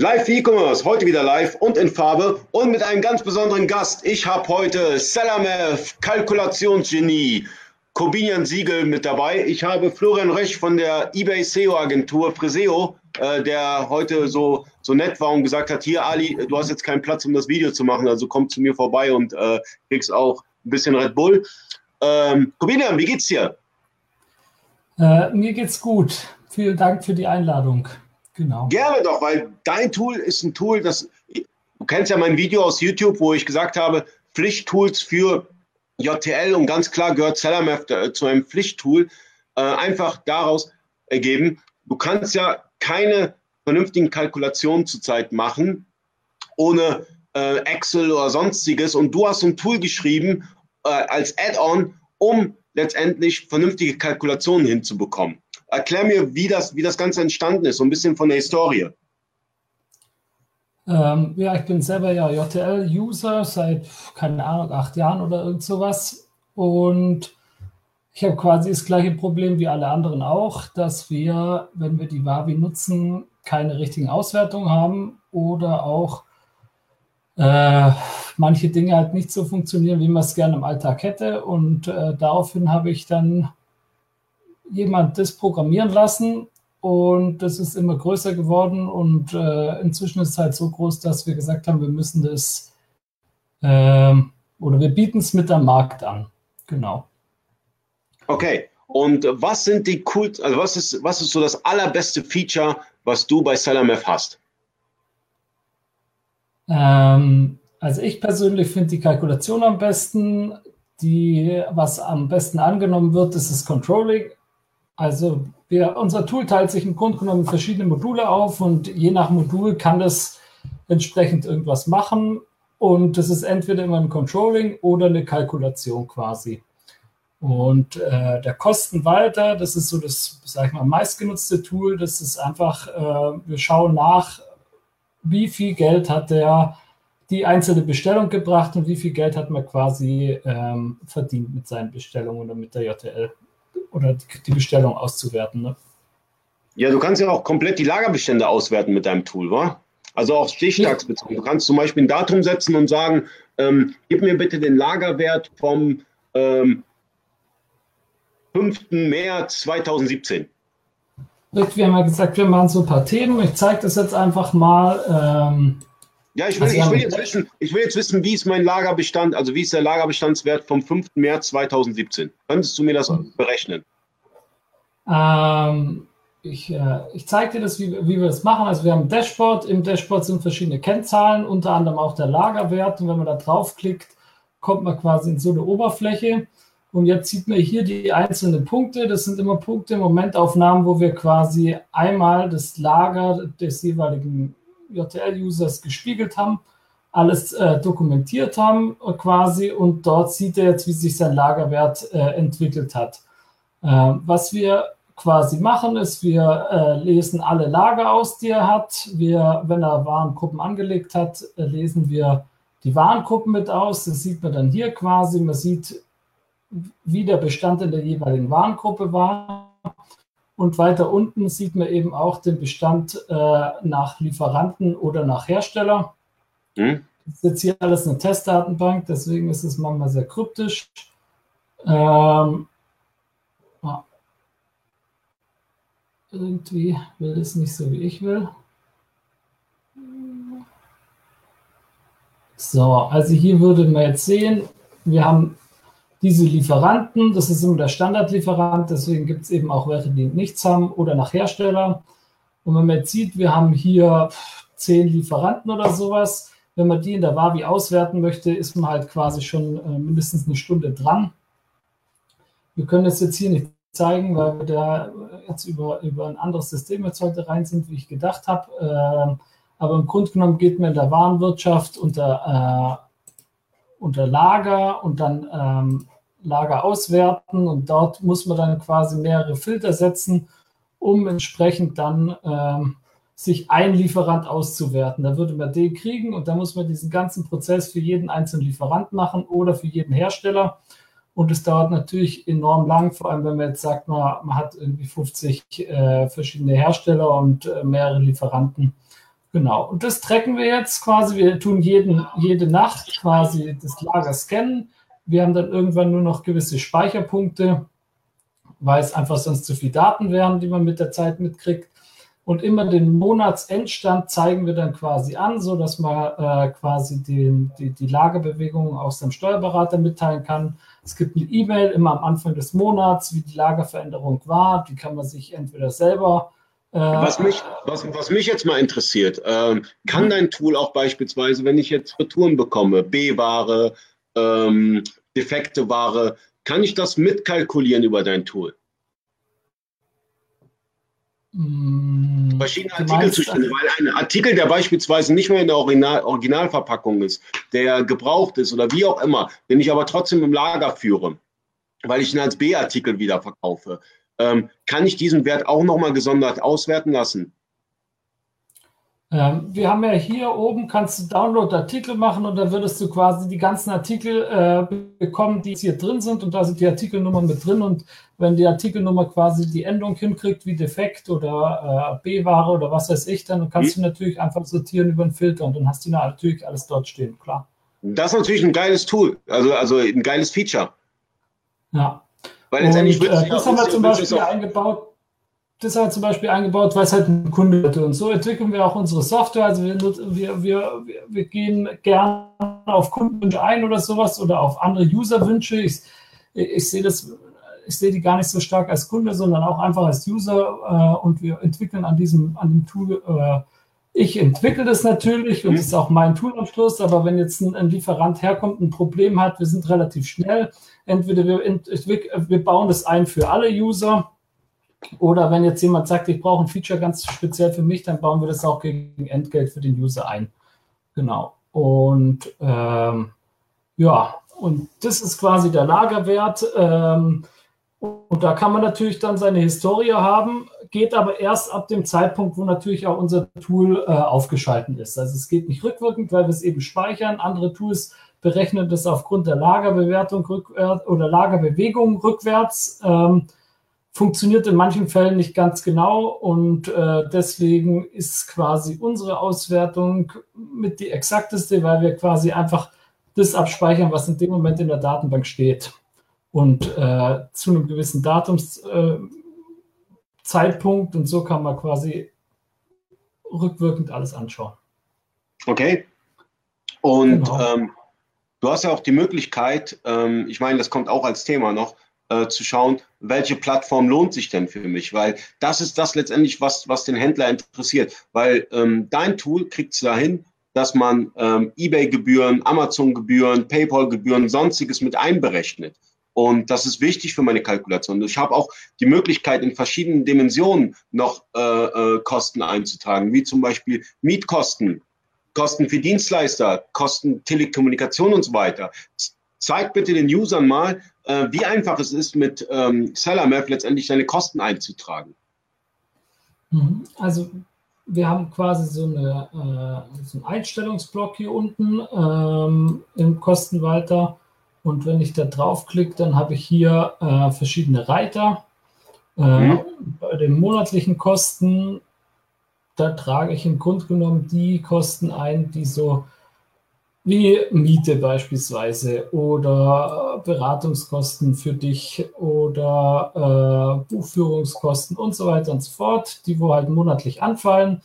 Live E-Commerce, heute wieder live und in Farbe und mit einem ganz besonderen Gast. Ich habe heute Salamev, Kalkulationsgenie, Corbinian Siegel mit dabei. Ich habe Florian Rech von der eBay SEO Agentur Freseo, äh, der heute so, so nett war und gesagt hat, hier Ali, du hast jetzt keinen Platz, um das Video zu machen, also komm zu mir vorbei und äh, kriegst auch ein bisschen Red Bull. Ähm, Corbinian, wie geht's dir? Äh, mir geht's gut. Vielen Dank für die Einladung. Genau. Gerne doch, weil dein Tool ist ein Tool, das, du kennst ja mein Video aus YouTube, wo ich gesagt habe, Pflichttools für JTL und ganz klar gehört Sellermath äh, zu einem Pflichttool, äh, einfach daraus ergeben, du kannst ja keine vernünftigen Kalkulationen zurzeit machen, ohne äh, Excel oder sonstiges und du hast ein Tool geschrieben äh, als Add-on, um letztendlich vernünftige Kalkulationen hinzubekommen. Erklär mir, wie das, wie das Ganze entstanden ist, so ein bisschen von der Historie. Ähm, ja, ich bin selber ja JTL-User seit, keine Ahnung, acht Jahren oder irgend sowas. Und ich habe quasi das gleiche Problem wie alle anderen auch, dass wir, wenn wir die Wavi nutzen, keine richtigen Auswertungen haben oder auch äh, manche Dinge halt nicht so funktionieren, wie man es gerne im Alltag hätte. Und äh, daraufhin habe ich dann jemand das programmieren lassen und das ist immer größer geworden und äh, inzwischen ist es halt so groß, dass wir gesagt haben, wir müssen das äh, oder wir bieten es mit am Markt an. Genau. Okay. Und was sind die cool, also was ist, was ist so das allerbeste Feature, was du bei SalamF hast? Ähm, also ich persönlich finde die Kalkulation am besten. Die, was am besten angenommen wird, ist das Controlling. Also wir, unser Tool teilt sich im Grunde genommen in verschiedene Module auf und je nach Modul kann das entsprechend irgendwas machen. Und das ist entweder immer ein Controlling oder eine Kalkulation quasi. Und äh, der Kostenwalter, das ist so das, sag ich mal, meistgenutzte Tool. Das ist einfach, äh, wir schauen nach, wie viel Geld hat der die einzelne Bestellung gebracht und wie viel Geld hat man quasi ähm, verdient mit seinen Bestellungen oder mit der JTL oder die Bestellung auszuwerten. Ne? Ja, du kannst ja auch komplett die Lagerbestände auswerten mit deinem Tool, wa? Also auch stichtagsbezogen. Du kannst zum Beispiel ein Datum setzen und sagen, ähm, gib mir bitte den Lagerwert vom ähm, 5. März 2017. Wir haben ja gesagt, wir machen so ein paar Themen. Ich zeige das jetzt einfach mal. Ähm, ja, ich will, also ich, will jetzt wissen, ich will jetzt wissen, wie ist mein Lagerbestand, also wie ist der Lagerbestandswert vom 5. März 2017? Könntest du mir das berechnen? Ähm, ich, äh, ich zeige dir das, wie, wie wir das machen. Also wir haben ein Dashboard. Im Dashboard sind verschiedene Kennzahlen, unter anderem auch der Lagerwert. Und wenn man da draufklickt, kommt man quasi in so eine Oberfläche. Und jetzt sieht man hier die einzelnen Punkte. Das sind immer Punkte, Momentaufnahmen, wo wir quasi einmal das Lager des jeweiligen JTL-Users gespiegelt haben, alles äh, dokumentiert haben äh, quasi und dort sieht er jetzt, wie sich sein Lagerwert äh, entwickelt hat. Äh, was wir quasi machen, ist, wir äh, lesen alle Lager aus, die er hat. Wir, wenn er Warengruppen angelegt hat, äh, lesen wir die Warengruppen mit aus. Das sieht man dann hier quasi. Man sieht, wie der Bestand in der jeweiligen Warengruppe war. Und weiter unten sieht man eben auch den Bestand äh, nach Lieferanten oder nach Hersteller. Mhm. Das ist jetzt hier alles eine Testdatenbank, deswegen ist es manchmal sehr kryptisch. Ähm, ah. Irgendwie will es nicht so, wie ich will. So, also hier würde man jetzt sehen, wir haben diese Lieferanten, das ist immer der Standardlieferant, deswegen gibt es eben auch welche, die nichts haben oder nach Hersteller. Und wenn man jetzt sieht, wir haben hier zehn Lieferanten oder sowas, wenn man die in der Wavi auswerten möchte, ist man halt quasi schon äh, mindestens eine Stunde dran. Wir können das jetzt hier nicht zeigen, weil wir da jetzt über, über ein anderes System jetzt heute rein sind, wie ich gedacht habe. Äh, aber im Grunde genommen geht man in der Warenwirtschaft unter äh, unter Lager und dann ähm, Lager auswerten und dort muss man dann quasi mehrere Filter setzen, um entsprechend dann ähm, sich ein Lieferant auszuwerten. Da würde man den kriegen und da muss man diesen ganzen Prozess für jeden einzelnen Lieferant machen oder für jeden Hersteller. Und es dauert natürlich enorm lang, vor allem wenn man jetzt sagt, man, man hat irgendwie 50 äh, verschiedene Hersteller und äh, mehrere Lieferanten. Genau, und das tracken wir jetzt quasi. Wir tun jeden, jede Nacht quasi das Lager scannen. Wir haben dann irgendwann nur noch gewisse Speicherpunkte, weil es einfach sonst zu viel Daten wären, die man mit der Zeit mitkriegt. Und immer den Monatsendstand zeigen wir dann quasi an, so dass man äh, quasi den, die, die Lagerbewegungen aus dem Steuerberater mitteilen kann. Es gibt eine E-Mail immer am Anfang des Monats, wie die Lagerveränderung war. Die kann man sich entweder selber was mich, was, was mich jetzt mal interessiert, ähm, kann mhm. dein Tool auch beispielsweise, wenn ich jetzt Retouren bekomme, B-Ware, ähm, defekte Ware, kann ich das mitkalkulieren über dein Tool? Hm, Verschiedene Artikelzustände, weil ein Artikel, der beispielsweise nicht mehr in der Original Originalverpackung ist, der gebraucht ist oder wie auch immer, den ich aber trotzdem im Lager führe, weil ich ihn als B-Artikel wieder verkaufe, ähm, kann ich diesen Wert auch nochmal gesondert auswerten lassen? Ähm, wir haben ja hier oben, kannst du Download-Artikel machen und dann würdest du quasi die ganzen Artikel äh, bekommen, die hier drin sind und da sind die Artikelnummern mit drin und wenn die Artikelnummer quasi die Endung hinkriegt wie defekt oder äh, B-Ware oder was weiß ich, dann kannst mhm. du natürlich einfach sortieren über einen Filter und dann hast du natürlich alles dort stehen, klar. Das ist natürlich ein geiles Tool, also, also ein geiles Feature. Ja. Weil letztendlich und, äh, das haben wir zum Beispiel eingebaut das haben wir zum Beispiel eingebaut, weil es halt ein Kunde hatte. Und so entwickeln wir auch unsere Software. Also wir, wir, wir, wir gehen gerne auf Kundenwünsche ein oder sowas oder auf andere Userwünsche. Ich, ich sehe das, ich sehe die gar nicht so stark als Kunde, sondern auch einfach als User. Äh, und wir entwickeln an diesem, an dem Tool, äh, ich entwickle das natürlich und das ist auch mein Tool am Schluss, aber wenn jetzt ein, ein Lieferant herkommt, ein Problem hat, wir sind relativ schnell. Entweder wir, wir bauen das ein für alle User oder wenn jetzt jemand sagt, ich brauche ein Feature ganz speziell für mich, dann bauen wir das auch gegen Entgelt für den User ein. Genau. Und ähm, ja, und das ist quasi der Lagerwert. Ähm, und da kann man natürlich dann seine Historie haben, geht aber erst ab dem Zeitpunkt, wo natürlich auch unser Tool äh, aufgeschalten ist. Also es geht nicht rückwirkend, weil wir es eben speichern. Andere Tools berechnen das aufgrund der Lagerbewertung rückwärts oder Lagerbewegung rückwärts. Ähm, funktioniert in manchen Fällen nicht ganz genau und äh, deswegen ist quasi unsere Auswertung mit die exakteste, weil wir quasi einfach das abspeichern, was in dem Moment in der Datenbank steht. Und äh, zu einem gewissen Datumszeitpunkt äh, und so kann man quasi rückwirkend alles anschauen. Okay. Und genau. ähm, du hast ja auch die Möglichkeit, ähm, ich meine, das kommt auch als Thema noch, äh, zu schauen, welche Plattform lohnt sich denn für mich, weil das ist das letztendlich, was, was den Händler interessiert, weil ähm, dein Tool kriegt es dahin, dass man ähm, eBay-Gebühren, Amazon-Gebühren, PayPal-Gebühren, sonstiges mit einberechnet. Und das ist wichtig für meine Kalkulation. Ich habe auch die Möglichkeit, in verschiedenen Dimensionen noch äh, äh, Kosten einzutragen, wie zum Beispiel Mietkosten, Kosten für Dienstleister, Kosten Telekommunikation und so weiter. Zeig bitte den Usern mal, äh, wie einfach es ist, mit ähm, SellerMath letztendlich seine Kosten einzutragen. Mhm. Also wir haben quasi so, eine, äh, so einen Einstellungsblock hier unten ähm, im Kostenwalter. Und wenn ich da draufklicke, dann habe ich hier äh, verschiedene Reiter. Äh, mhm. Bei den monatlichen Kosten, da trage ich im Grunde genommen die Kosten ein, die so wie Miete beispielsweise oder Beratungskosten für dich oder äh, Buchführungskosten und so weiter und so fort, die wo halt monatlich anfallen.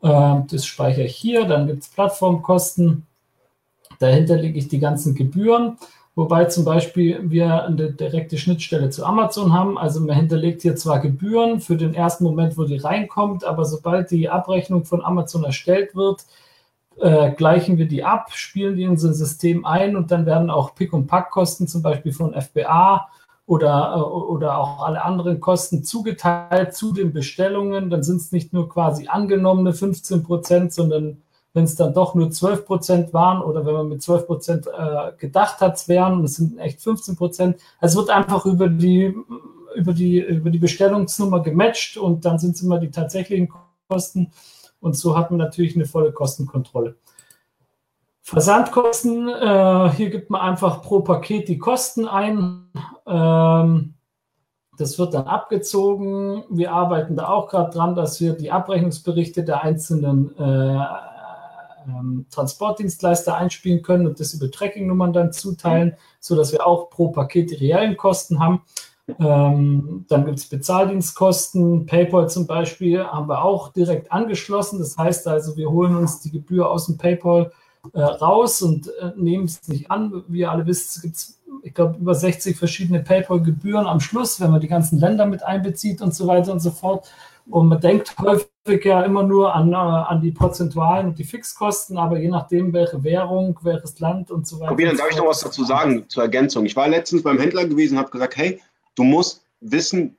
Äh, das speichere ich hier. Dann gibt es Plattformkosten. Dahinter lege ich die ganzen Gebühren. Wobei zum Beispiel wir eine direkte Schnittstelle zu Amazon haben. Also man hinterlegt hier zwar Gebühren für den ersten Moment, wo die reinkommt, aber sobald die Abrechnung von Amazon erstellt wird, äh, gleichen wir die ab, spielen die in unser System ein und dann werden auch Pick- und Packkosten zum Beispiel von FBA oder, äh, oder auch alle anderen Kosten zugeteilt zu den Bestellungen. Dann sind es nicht nur quasi angenommene 15 Prozent, sondern wenn es dann doch nur 12 Prozent waren oder wenn man mit 12 Prozent äh, gedacht hat, es wären, es sind echt 15 Prozent. Also es wird einfach über die, über die, über die Bestellungsnummer gematcht und dann sind es immer die tatsächlichen Kosten. Und so hat man natürlich eine volle Kostenkontrolle. Versandkosten, äh, hier gibt man einfach pro Paket die Kosten ein. Ähm, Das wird dann abgezogen. Wir arbeiten da auch gerade dran, dass wir die Abrechnungsberichte der einzelnen äh, ähm, Transportdienstleister einspielen können und das über Tracking-Nummern dann zuteilen, sodass wir auch pro Paket die reellen Kosten haben. Ähm, dann gibt es Bezahldienstkosten. PayPal zum Beispiel haben wir auch direkt angeschlossen. Das heißt also, wir holen uns die Gebühr aus dem PayPal äh, raus und äh, nehmen es nicht an. Wie ihr alle wisst, gibt es, ich glaube, über 60 verschiedene PayPal-Gebühren am Schluss, wenn man die ganzen Länder mit einbezieht und so weiter und so fort. Und man denkt häufig ja immer nur an, äh, an die Prozentualen und die Fixkosten, aber je nachdem, welche Währung, welches Land und so weiter. Tobias, darf ich noch was dazu sagen zur Ergänzung? Ich war letztens beim Händler gewesen und habe gesagt, hey, du musst wissen,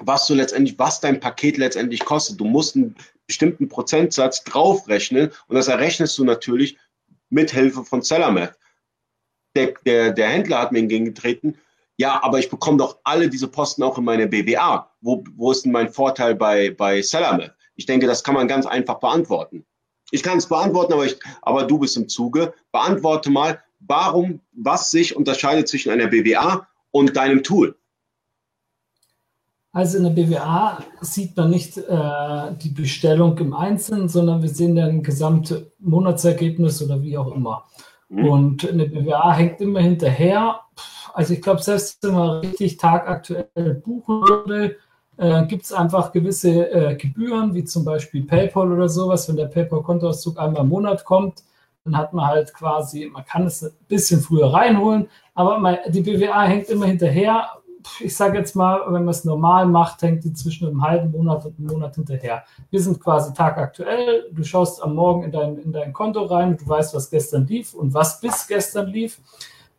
was du letztendlich, was dein Paket letztendlich kostet. Du musst einen bestimmten Prozentsatz draufrechnen und das errechnest du natürlich mit Hilfe von Sellermath. Der, der, der Händler hat mir entgegengetreten, ja, aber ich bekomme doch alle diese Posten auch in meine BWA. Wo, wo ist denn mein Vorteil bei, bei Sellermath? Ich denke, das kann man ganz einfach beantworten. Ich kann es beantworten, aber, ich, aber du bist im Zuge. Beantworte mal, warum, was sich unterscheidet zwischen einer BWA und deinem Tool. Also in der BWA sieht man nicht äh, die Bestellung im Einzelnen, sondern wir sehen dann gesamte Monatsergebnis oder wie auch immer. Mhm. Und eine BWA hängt immer hinterher. Also ich glaube, selbst wenn man richtig tagaktuell buchen würde, äh, gibt es einfach gewisse äh, Gebühren, wie zum Beispiel PayPal oder sowas. Wenn der PayPal-Kontoauszug einmal im Monat kommt, dann hat man halt quasi, man kann es ein bisschen früher reinholen, aber man, die BWA hängt immer hinterher ich sage jetzt mal, wenn man es normal macht, hängt die zwischen einem halben Monat und einem Monat hinterher. Wir sind quasi tagaktuell. Du schaust am Morgen in dein, in dein Konto rein, du weißt, was gestern lief und was bis gestern lief.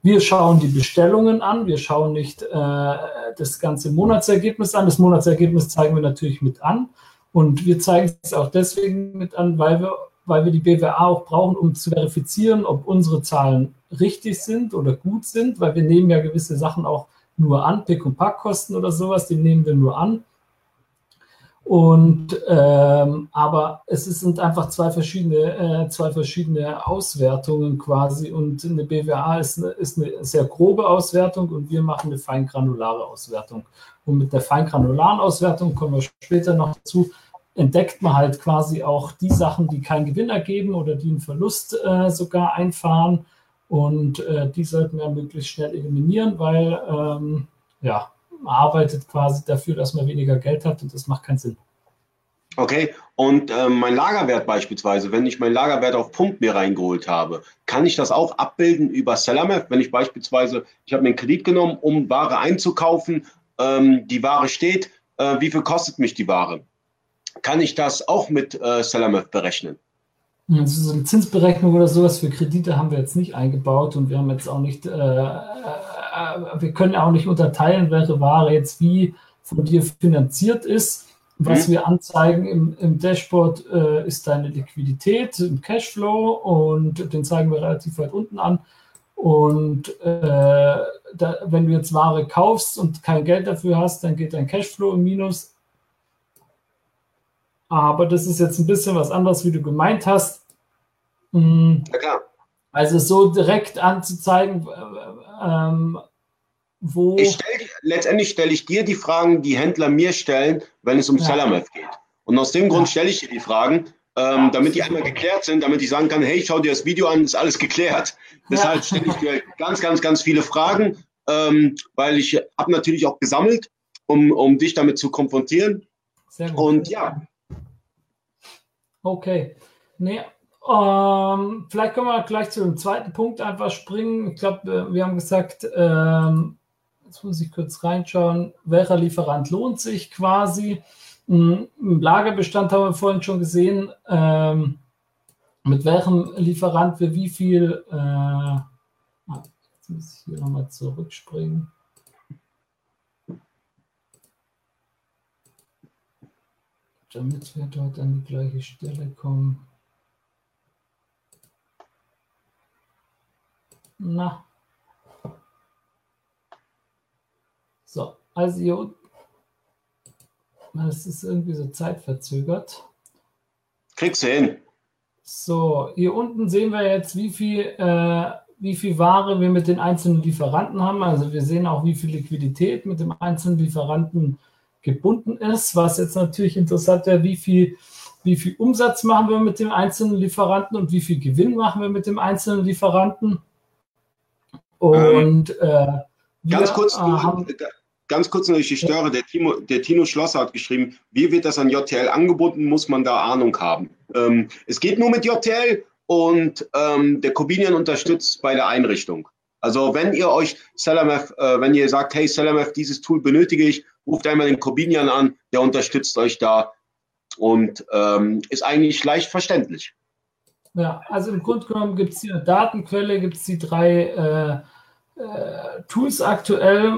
Wir schauen die Bestellungen an, wir schauen nicht äh, das ganze Monatsergebnis an. Das Monatsergebnis zeigen wir natürlich mit an. Und wir zeigen es auch deswegen mit an, weil wir, weil wir die BWA auch brauchen, um zu verifizieren, ob unsere Zahlen richtig sind oder gut sind, weil wir nehmen ja gewisse Sachen auch nur an, Pick- und Packkosten oder sowas, die nehmen wir nur an. Und ähm, aber es sind einfach zwei verschiedene, äh, zwei verschiedene Auswertungen quasi. Und eine BWA ist eine, ist eine sehr grobe Auswertung und wir machen eine feingranulare Auswertung. Und mit der feingranularen Auswertung kommen wir später noch dazu, entdeckt man halt quasi auch die Sachen, die keinen Gewinn ergeben oder die einen Verlust äh, sogar einfahren. Und äh, die sollten wir möglichst schnell eliminieren, weil ähm, ja, arbeitet quasi dafür, dass man weniger Geld hat und das macht keinen Sinn. Okay, und äh, mein Lagerwert beispielsweise, wenn ich meinen Lagerwert auf Pump mir reingeholt habe, kann ich das auch abbilden über Sellermap? Wenn ich beispielsweise, ich habe mir einen Kredit genommen, um Ware einzukaufen, ähm, die Ware steht, äh, wie viel kostet mich die Ware? Kann ich das auch mit äh, Sellermap berechnen? Also so eine Zinsberechnung oder sowas für Kredite haben wir jetzt nicht eingebaut und wir haben jetzt auch nicht, äh, äh, wir können auch nicht unterteilen, welche Ware jetzt wie von dir finanziert ist. Was mhm. wir anzeigen im, im Dashboard äh, ist deine Liquidität im Cashflow und den zeigen wir relativ weit unten an. Und äh, da, wenn du jetzt Ware kaufst und kein Geld dafür hast, dann geht dein Cashflow im Minus. Aber das ist jetzt ein bisschen was anderes, wie du gemeint hast. Mhm. Ja, klar. Also so direkt anzuzeigen, ähm, wo. Stell, letztendlich stelle ich dir die Fragen, die Händler mir stellen, wenn es um ja. Sellermath geht. Und aus dem Grund ja. stelle ich dir die Fragen, ähm, ja, damit die einmal geklärt sind, damit ich sagen kann, hey, schau dir das Video an, ist alles geklärt. Deshalb stelle ich dir ganz, ganz, ganz viele Fragen, ähm, weil ich habe natürlich auch gesammelt, um, um dich damit zu konfrontieren. Sehr gut. Und ja. Okay. Nee, ähm, vielleicht können wir gleich zu dem zweiten Punkt einfach springen. Ich glaube, äh, wir haben gesagt, ähm, jetzt muss ich kurz reinschauen, welcher Lieferant lohnt sich quasi. Hm, Im Lagerbestand haben wir vorhin schon gesehen, ähm, mit welchem Lieferant wir wie viel, äh, ah, jetzt muss ich hier nochmal zurückspringen. Damit wir dort an die gleiche Stelle kommen. Na. So, also hier das ist irgendwie so zeitverzögert. Kriegst du hin. So, hier unten sehen wir jetzt, wie viel, äh, wie viel Ware wir mit den einzelnen Lieferanten haben. Also wir sehen auch, wie viel Liquidität mit dem einzelnen Lieferanten gebunden ist. Was jetzt natürlich interessant wäre, wie viel, wie viel Umsatz machen wir mit dem einzelnen Lieferanten und wie viel Gewinn machen wir mit dem einzelnen Lieferanten. Und äh, ganz kurz, äh, haben, ganz kurz, wenn ich dich störe, der, Timo, der Tino Schlosser hat geschrieben, wie wird das an JTL angeboten, muss man da Ahnung haben. Ähm, es geht nur mit JTL und ähm, der Cobinian unterstützt bei der Einrichtung. Also wenn ihr euch Salameth, äh, wenn ihr sagt, hey Salameth, dieses Tool benötige ich, ruft einmal den Cobinian an, der unterstützt euch da und ähm, ist eigentlich leicht verständlich. Ja, also im Grunde genommen gibt es hier eine Datenquelle, gibt es die drei äh, äh, Tools aktuell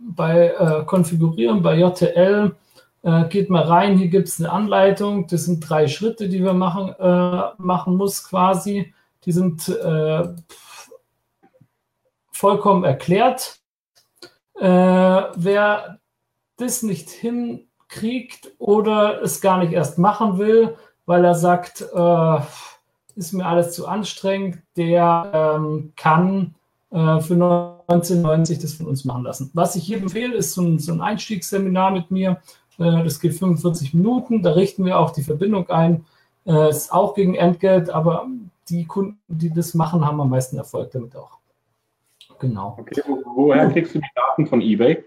bei äh, Konfigurieren, bei JTL. Äh, geht mal rein, hier gibt es eine Anleitung. Das sind drei Schritte, die wir machen, äh, machen muss quasi. Die sind äh, vollkommen erklärt. wer das nicht hinkriegt oder es gar nicht erst machen will, weil er sagt, äh, ist mir alles zu anstrengend, der ähm, kann äh, für 1990 das von uns machen lassen. Was ich jedem empfehle, ist so ein, so ein Einstiegsseminar mit mir. Äh, das geht 45 Minuten, da richten wir auch die Verbindung ein. Äh, ist auch gegen Entgelt, aber die Kunden, die das machen, haben am meisten Erfolg damit auch. Genau. Okay, woher kriegst du die Daten von eBay?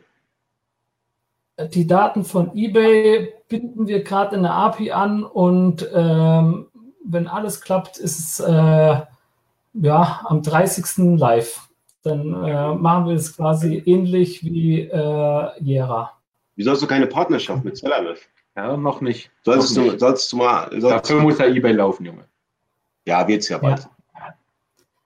Die Daten von eBay binden wir gerade in der API an und ähm, wenn alles klappt, ist es äh, ja am 30. live. Dann äh, machen wir es quasi ähnlich wie äh, Jera. Wieso hast du keine Partnerschaft mit Sellerwolf? Ja, noch nicht. Sollst, noch du, nicht. sollst du mal. Sollst Dafür muss ja eBay laufen, Junge. Ja, wird es ja bald. Ja.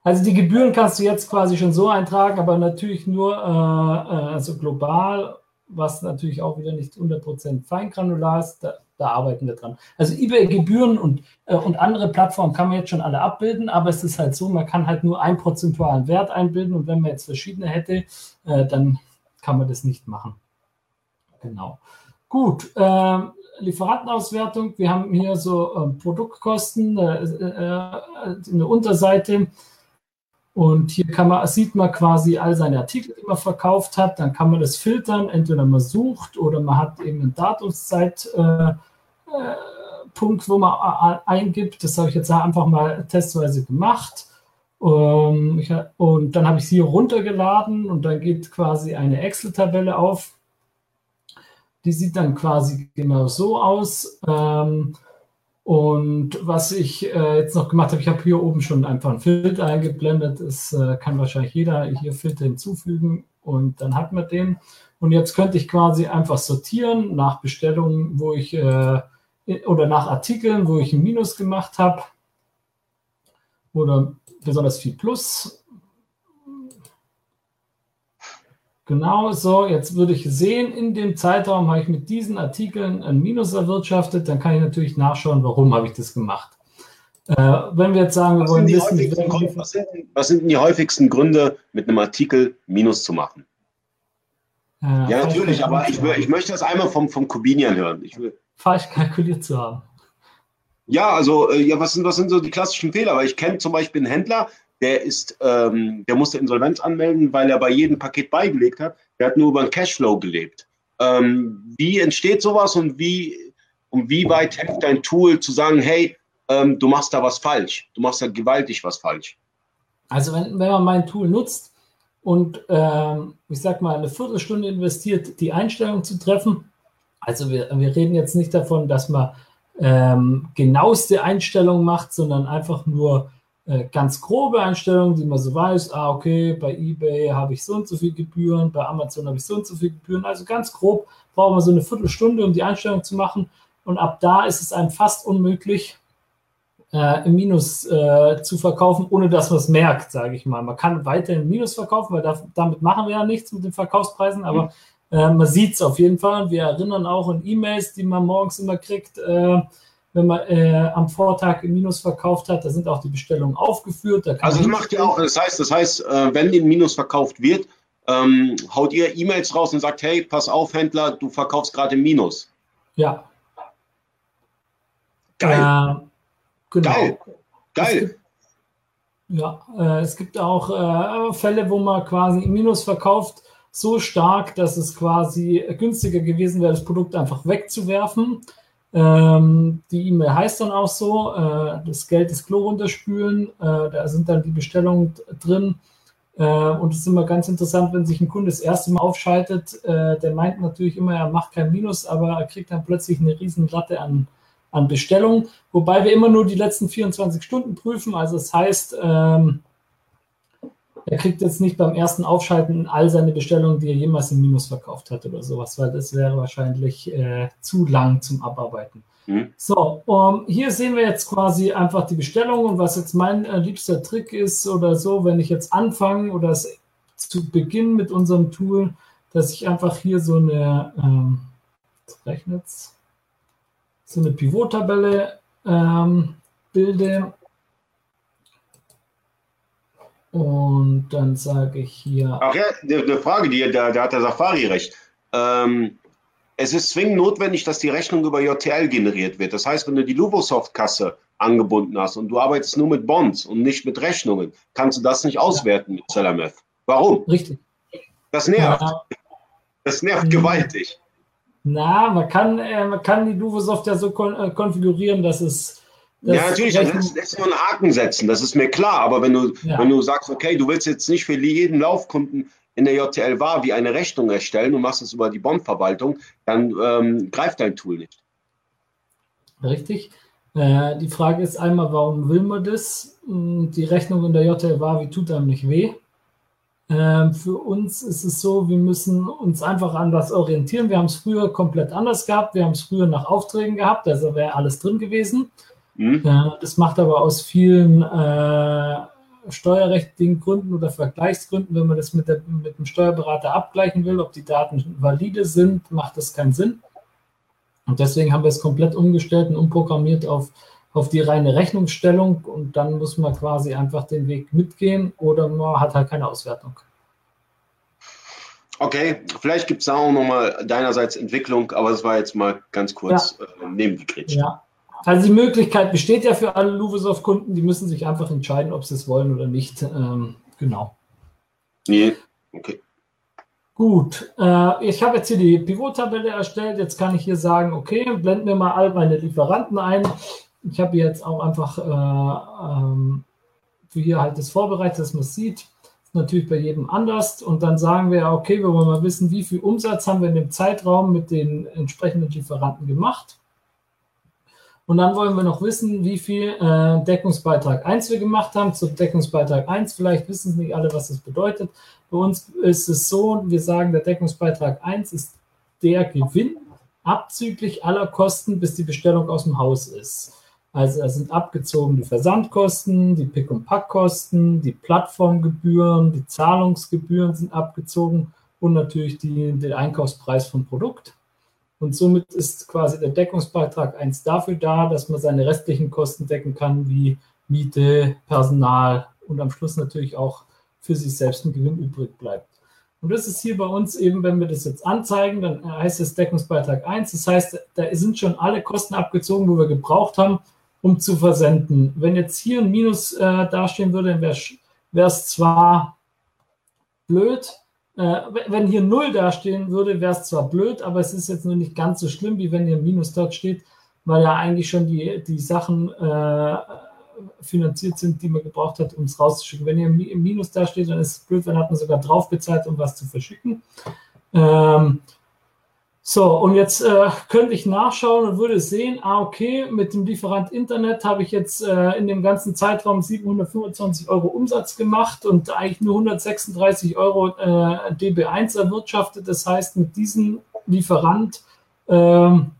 Also die Gebühren kannst du jetzt quasi schon so eintragen, aber natürlich nur äh, äh also global, was natürlich auch wieder nicht 100% feingranular ist. Da, da arbeiten wir dran. Also eBay-Gebühren und, äh, und andere Plattformen kann man jetzt schon alle abbilden, aber es ist halt so, man kann halt nur einen prozentualen Wert einbilden und wenn man jetzt verschiedene hätte, äh, dann kann man das nicht machen. Genau. Gut, äh, Lieferantenauswertung. Wir haben hier so äh, Produktkosten, äh, äh, eine Unterseite. Und hier man, sieht man quasi all seine Artikel, die man verkauft hat. Dann kann man das filtern. Entweder man sucht oder man hat eben einen Datumszeitpunkt, wo man eingibt. Das habe ich jetzt einfach mal testweise gemacht. Ich, und dann habe ich sie hier runtergeladen und dann geht quasi eine Excel-Tabelle auf die sieht dann quasi genau so aus. Ähm, und was ich äh, jetzt noch gemacht habe, ich habe hier oben schon einfach einen Filter eingeblendet. Das äh, kann wahrscheinlich jeder hier Filter hinzufügen und dann hat man den. Und jetzt könnte ich quasi einfach sortieren nach Bestellungen, wo ich äh, oder nach Artikeln, wo ich ein Minus gemacht habe oder besonders viel Plus Genau so, jetzt würde ich sehen, in dem Zeitraum habe ich mit diesen Artikeln ein Minus erwirtschaftet, dann kann ich natürlich nachschauen, warum habe ich das gemacht. Äh, wenn wir jetzt sagen, wir was wollen wissen, Gründe, was, sind, was, sind, die häufigsten Gründe, mit einem Artikel Minus zu machen? Äh, ja, natürlich, aber ich, ich, möchte das einmal vom, vom Kubinian hören. Ich will, falsch kalkuliert zu haben. Ja, also, äh, ja, was sind, was sind so die klassischen Fehler? Weil ich kenne zum Beispiel einen Händler, der ist, ähm, der musste Insolvenz anmelden, weil er bei jedem Paket beigelegt hat. Der hat nur über den Cashflow gelebt. Ähm, wie entsteht sowas und wie, und wie weit hilft dein Tool zu sagen, hey, ähm, du machst da was falsch, du machst da gewaltig was falsch? Also wenn, wenn man mein Tool nutzt und ähm, ich sag mal eine Viertelstunde investiert, die Einstellung zu treffen, also wir, wir reden jetzt nicht davon, dass man ähm, genaueste Einstellungen macht, sondern einfach nur äh, ganz grobe Einstellungen, die man so weiß, ah, okay, bei eBay habe ich so und so viel Gebühren, bei Amazon habe ich so und so viel Gebühren. Also ganz grob brauchen wir so eine Viertelstunde, um die Einstellung zu machen. Und ab da ist es einem fast unmöglich, äh, im Minus äh, zu verkaufen, ohne dass man es merkt, sage ich mal. Man kann weiterhin Minus verkaufen, weil da, damit machen wir ja nichts mit den Verkaufspreisen, aber äh, man sieht es auf jeden Fall. Wir erinnern auch an E-Mails, die man morgens immer kriegt, äh, wenn man äh, am Vortag im Minus verkauft hat, da sind auch die Bestellungen aufgeführt. Da also das macht ihr auch, das heißt, das heißt, äh, wenn im Minus verkauft wird, ähm, haut ihr E-Mails raus und sagt, hey, pass auf, Händler, du verkaufst gerade im Minus. Ja. Geil. Genau. Geil. Geil. Ja, äh, es gibt auch äh, Fälle, wo man quasi im Minus verkauft, so stark, dass es quasi günstiger gewesen wäre, das Produkt einfach wegzuwerfen. Ähm, die E-Mail heißt dann auch so, äh, das Geld das Klo runterspülen, äh, da sind dann die Bestellungen drin. Äh, und es ist immer ganz interessant, wenn sich ein Kunde das erste Mal aufschaltet, äh, der meint natürlich immer, er macht kein Minus, aber er kriegt dann plötzlich eine riesen Latte an, an Bestellungen, wobei wir immer nur die letzten 24 Stunden prüfen. Also das heißt, ähm, er kriegt jetzt nicht beim ersten Aufschalten all seine Bestellungen, die er jemals im Minus verkauft hat oder sowas, weil das wäre wahrscheinlich äh, zu lang zum Abarbeiten. Mhm. So, um, hier sehen wir jetzt quasi einfach die Bestellung und was jetzt mein äh, liebster Trick ist oder so, wenn ich jetzt anfange oder es zu Beginn mit unserem Tool, dass ich einfach hier so eine, ähm, so eine Pivot-Tabelle ähm, bilde und dann sage ich hier. Ach ja, eine Frage, die, da, da hat der Safari recht. Ähm, es ist zwingend notwendig, dass die Rechnung über JTL generiert wird. Das heißt, wenn du die Luvosoft-Kasse angebunden hast und du arbeitest nur mit Bonds und nicht mit Rechnungen, kannst du das nicht auswerten ja. mit Celamef. Warum? Richtig. Das nervt. Ja. Das nervt gewaltig. Na, man kann, äh, man kann die Luvosoft ja so kon äh, konfigurieren, dass es das ja, natürlich, dann lässt, lässt nur einen Haken setzen, das ist mir klar. Aber wenn du, ja. wenn du sagst, okay, du willst jetzt nicht für jeden Laufkunden in der JTL war wie eine Rechnung erstellen und machst es über die Bondverwaltung, dann ähm, greift dein Tool nicht. Richtig. Äh, die Frage ist einmal, warum will man das? Hm, die Rechnung in der JTL war, wie tut einem nicht weh? Äh, für uns ist es so, wir müssen uns einfach an was orientieren. Wir haben es früher komplett anders gehabt. Wir haben es früher nach Aufträgen gehabt, also wäre alles drin gewesen. Mhm. das macht aber aus vielen äh, steuerrechtlichen Gründen oder Vergleichsgründen, wenn man das mit, der, mit dem Steuerberater abgleichen will, ob die Daten valide sind, macht das keinen Sinn. Und deswegen haben wir es komplett umgestellt und umprogrammiert auf, auf die reine Rechnungsstellung und dann muss man quasi einfach den Weg mitgehen oder man hat halt keine Auswertung. Okay, vielleicht gibt es da auch nochmal deinerseits Entwicklung, aber das war jetzt mal ganz kurz ja. äh, nebengekretscht. Ja, also die Möglichkeit besteht ja für alle Luvesoft-Kunden, die müssen sich einfach entscheiden, ob sie es wollen oder nicht. Ähm, genau. Nee, okay. Gut, äh, ich habe jetzt hier die Pivot-Tabelle erstellt. Jetzt kann ich hier sagen, okay, blenden wir mal all meine Lieferanten ein. Ich habe jetzt auch einfach äh, ähm, für hier halt das vorbereitet, dass man es sieht. Ist natürlich bei jedem anders. Und dann sagen wir, okay, wir wollen mal wissen, wie viel Umsatz haben wir in dem Zeitraum mit den entsprechenden Lieferanten gemacht. Und dann wollen wir noch wissen, wie viel äh, Deckungsbeitrag 1 wir gemacht haben. Zu Deckungsbeitrag 1, vielleicht wissen es nicht alle, was das bedeutet. Bei uns ist es so, wir sagen, der Deckungsbeitrag 1 ist der Gewinn abzüglich aller Kosten, bis die Bestellung aus dem Haus ist. Also da sind abgezogen die Versandkosten, die Pick- und Packkosten, die Plattformgebühren, die Zahlungsgebühren sind abgezogen und natürlich die, der Einkaufspreis vom Produkt. Und somit ist quasi der Deckungsbeitrag 1 dafür da, dass man seine restlichen Kosten decken kann, wie Miete, Personal und am Schluss natürlich auch für sich selbst ein Gewinn übrig bleibt. Und das ist hier bei uns eben, wenn wir das jetzt anzeigen, dann heißt es Deckungsbeitrag 1. Das heißt, da sind schon alle Kosten abgezogen, wo wir gebraucht haben, um zu versenden. Wenn jetzt hier ein Minus äh, dastehen würde, wäre es zwar blöd, äh, wenn hier 0 dastehen würde, wäre es zwar blöd, aber es ist jetzt nur nicht ganz so schlimm, wie wenn hier Minus dort steht, weil ja eigentlich schon die, die Sachen äh, finanziert sind, die man gebraucht hat, um es rauszuschicken. Wenn hier ein Minus dasteht, dann ist es blöd, dann hat man sogar drauf bezahlt, um was zu verschicken. Ähm, so, und jetzt äh, könnte ich nachschauen und würde sehen, ah, okay, mit dem Lieferant Internet habe ich jetzt äh, in dem ganzen Zeitraum 725 Euro Umsatz gemacht und eigentlich nur 136 Euro äh, DB1 erwirtschaftet. Das heißt, mit diesem Lieferant ähm,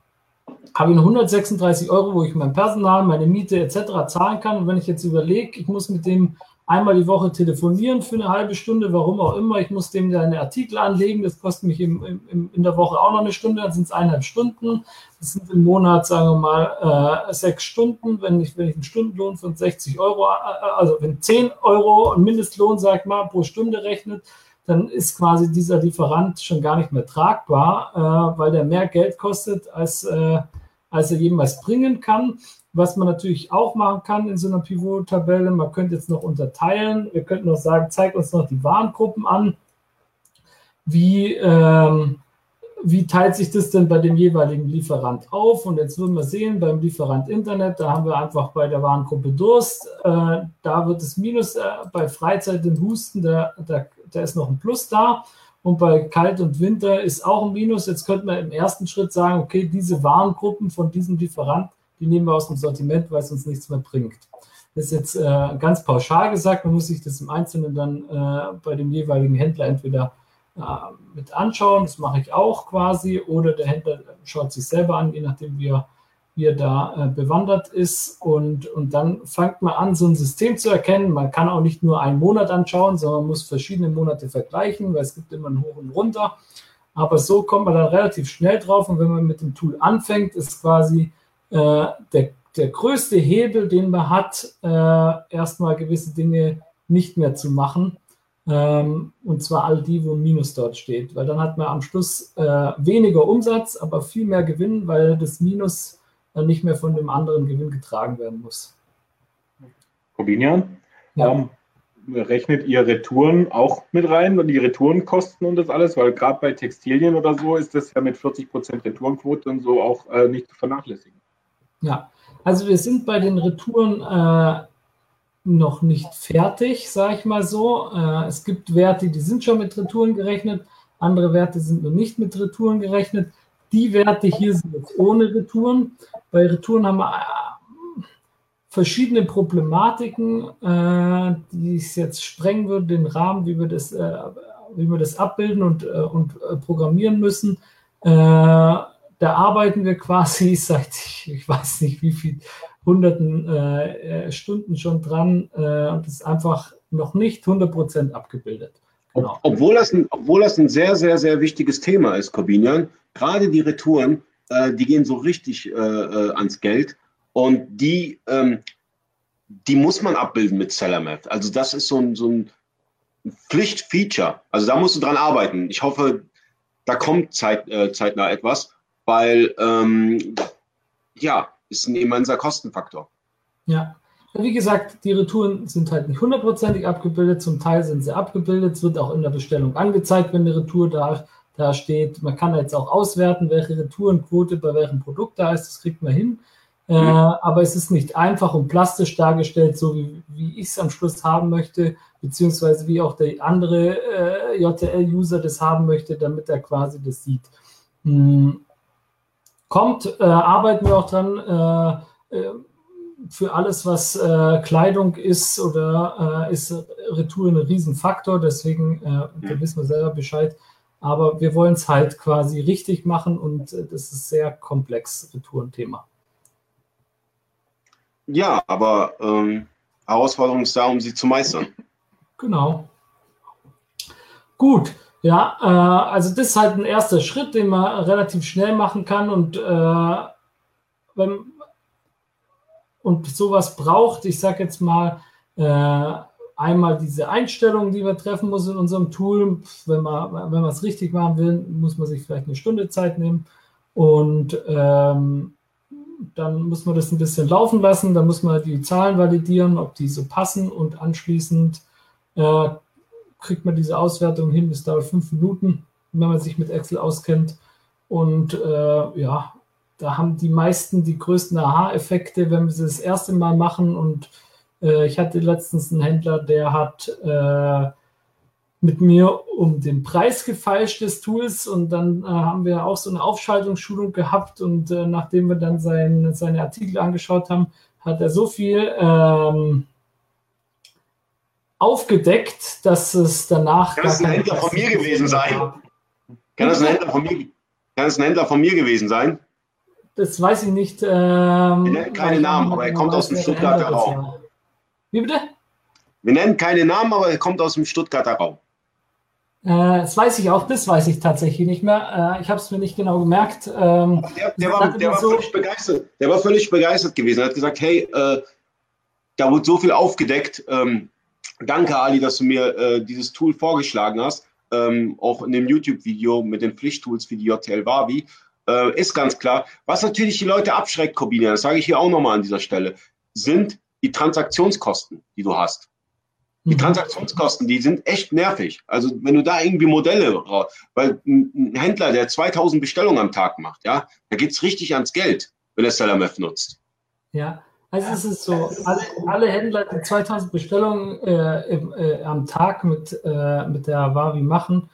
habe ich noch 136 Euro, wo ich mein Personal, meine Miete etc. zahlen kann. Und wenn ich jetzt überlege, ich muss mit dem einmal die Woche telefonieren für eine halbe Stunde, warum auch immer. Ich muss dem dann Artikel anlegen, das kostet mich im, im, in der Woche auch noch eine Stunde, dann sind es eineinhalb Stunden. Das sind im Monat, sagen wir mal, äh, sechs Stunden. Wenn ich, wenn ich einen Stundenlohn von 60 Euro, äh, also wenn 10 Euro Mindestlohn, sag mal, pro Stunde rechnet, dann ist quasi dieser Lieferant schon gar nicht mehr tragbar, äh, weil der mehr Geld kostet, als, äh, als er jemals bringen kann. Was man natürlich auch machen kann in so einer Pivot-Tabelle, man könnte jetzt noch unterteilen. Wir könnten noch sagen, zeigt uns noch die Warengruppen an. Wie, ähm, wie teilt sich das denn bei dem jeweiligen Lieferant auf? Und jetzt würden wir sehen, beim Lieferant Internet, da haben wir einfach bei der Warengruppe Durst, äh, da wird es Minus, äh, bei Freizeit und Husten, da, da, da ist noch ein Plus da. Und bei Kalt und Winter ist auch ein Minus. Jetzt könnte man im ersten Schritt sagen, okay, diese Warengruppen von diesem Lieferant, die nehmen wir aus dem Sortiment, weil es uns nichts mehr bringt. Das ist jetzt äh, ganz pauschal gesagt, man muss sich das im Einzelnen dann äh, bei dem jeweiligen Händler entweder äh, mit anschauen, das mache ich auch quasi, oder der Händler schaut sich selber an, je nachdem wie er, wie er da äh, bewandert ist. Und, und dann fängt man an, so ein System zu erkennen. Man kann auch nicht nur einen Monat anschauen, sondern man muss verschiedene Monate vergleichen, weil es gibt immer einen Hoch und Runter. Aber so kommt man dann relativ schnell drauf. Und wenn man mit dem Tool anfängt, ist quasi der, der größte Hebel, den man hat, äh, erstmal gewisse Dinge nicht mehr zu machen ähm, und zwar all die, wo ein Minus dort steht, weil dann hat man am Schluss äh, weniger Umsatz, aber viel mehr Gewinn, weil das Minus dann nicht mehr von dem anderen Gewinn getragen werden muss. Corbinian, ja. ähm, rechnet ihr Retouren auch mit rein und die Retourenkosten und das alles? Weil gerade bei Textilien oder so ist das ja mit 40% Retourenquote und so auch äh, nicht zu vernachlässigen. Ja, also wir sind bei den Retouren äh, noch nicht fertig, sage ich mal so. Äh, es gibt Werte, die sind schon mit Retouren gerechnet, andere Werte sind noch nicht mit Retouren gerechnet. Die Werte hier sind jetzt ohne Retouren. Bei Retouren haben wir äh, verschiedene Problematiken, äh, die es jetzt sprengen würde, den Rahmen, wie wir das, äh, wie wir das abbilden und, äh, und äh, programmieren müssen. Da arbeiten wir quasi seit, ich weiß nicht wie viel, hunderten äh, äh, Stunden schon dran äh, und ist einfach noch nicht 100% abgebildet. Genau. Obwohl, das ein, obwohl das ein sehr, sehr, sehr wichtiges Thema ist, Corbinian, gerade die Retouren, äh, die gehen so richtig äh, äh, ans Geld und die, ähm, die muss man abbilden mit Sellermath. Also das ist so ein, so ein Pflichtfeature. Also da musst du dran arbeiten. Ich hoffe, da kommt zeit, zeitnah etwas, weil ähm, ja, ist ein immenser Kostenfaktor. Ja. Wie gesagt, die Retouren sind halt nicht hundertprozentig abgebildet, zum Teil sind sie abgebildet, es wird auch in der Bestellung angezeigt, wenn eine Retour da, da steht. Man kann jetzt auch auswerten, welche Retourenquote bei welchem Produkt da ist, das kriegt man hin. Äh, mhm. Äh, aber es ist nicht einfach und plastisch dargestellt, so wie, wie ich es am Schluss haben möchte, beziehungsweise wie auch der andere äh, JTL-User das haben möchte, damit er quasi das sieht. Hm kommt, äh, arbeiten wir auch dran. Äh, äh, für alles, was äh, Kleidung ist oder äh, ist Retour ein Riesenfaktor, deswegen äh, da wissen wir selber Bescheid. Aber wir wollen es halt quasi richtig machen und das ist sehr komplex, Retourenthema. Ja, aber ähm, Herausforderung ist da, um sie zu meistern. Genau. Gut, ja, äh, also das ist halt ein erster Schritt, den man relativ schnell machen kann und äh, wenn und sowas braucht, ich sage jetzt mal, äh, einmal diese Einstellungen, die man treffen muss in unserem Tool. Wenn man wenn es richtig machen will, muss man sich vielleicht eine Stunde Zeit nehmen und ähm, dann muss man das ein bisschen laufen lassen, dann muss man die Zahlen validieren, ob die so passen und anschließend äh, kriegt man diese Auswertung hin. Es dauert fünf Minuten, wenn man sich mit Excel auskennt. Und äh, ja, da haben die meisten die größten Aha-Effekte, wenn sie das erste Mal machen. Und äh, ich hatte letztens einen Händler, der hat äh, mit mir um den Preis gefeilscht des Tools und dann äh, haben wir auch so eine Aufschaltungsschulung gehabt und äh, nachdem wir dann sein, seine Artikel angeschaut haben, hat er so viel ähm, aufgedeckt, dass es danach. Kann das ein Händler von mir gewesen sein? Kann das ein Händler von mir, kann das ein Händler von mir gewesen sein? Das weiß ich nicht. Ähm, Wir nennen keine Namen, aber er kommt aus dem Stuttgarter Raum. Wie bitte? Wir nennen keine Namen, aber er kommt aus dem Stuttgarter Raum. Äh, das weiß ich auch, das weiß ich tatsächlich nicht mehr. Äh, ich habe es mir nicht genau gemerkt. Ähm, der, der, war, der war so völlig begeistert. Der war völlig begeistert gewesen. Er hat gesagt, hey, äh, da wurde so viel aufgedeckt. Ähm, Danke, Ali, dass du mir äh, dieses Tool vorgeschlagen hast. Ähm, auch in dem YouTube-Video mit den Pflichttools wie die JTL Wavi. äh, ist ganz klar. Was natürlich die Leute abschreckt, Corbinian, das sage ich hier auch nochmal an dieser Stelle, sind die Transaktionskosten, die du hast. Die mhm. Transaktionskosten, die sind echt nervig. Also wenn du da irgendwie Modelle, weil ein Händler, der 2000 Bestellungen am Tag macht, ja, da geht's richtig ans Geld, wenn er SellerMeth nutzt. Ja, also es ist so, alle, alle Händler, die 2000 Bestellungen äh, im, äh, am Tag mit, äh, mit der Wavi machen,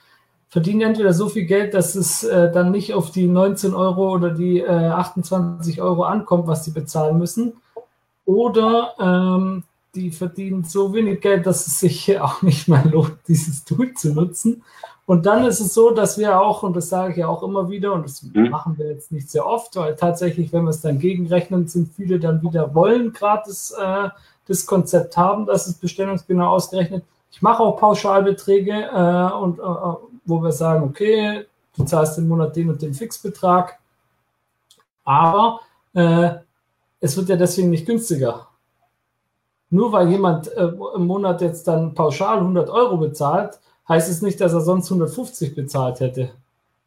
verdienen entweder so viel Geld, dass es äh, dann nicht auf die 19 Euro oder die 28 äh, Euro ankommt, was sie bezahlen müssen, oder ähm, die verdienen so wenig Geld, dass es sich auch nicht mehr lohnt, dieses Tool zu nutzen. Und dann ist es so, dass wir auch, und das sage ich ja auch immer wieder, und das mhm. machen wir jetzt nicht sehr oft, weil tatsächlich, wenn wir es dann gegenrechnen, sind viele dann wieder wollen gratis äh, das Konzept haben, dass es bestellungsgenau ausgerechnet. Ich mache auch Pauschalbeträge äh, und äh, wo wir sagen, okay, du zahlst im Monat den und den Fixbetrag, aber äh, es wird ja deswegen nicht günstiger. Nur weil jemand äh, im Monat jetzt dann pauschal 100 Euro bezahlt, heißt es nicht, dass er sonst 150 bezahlt hätte.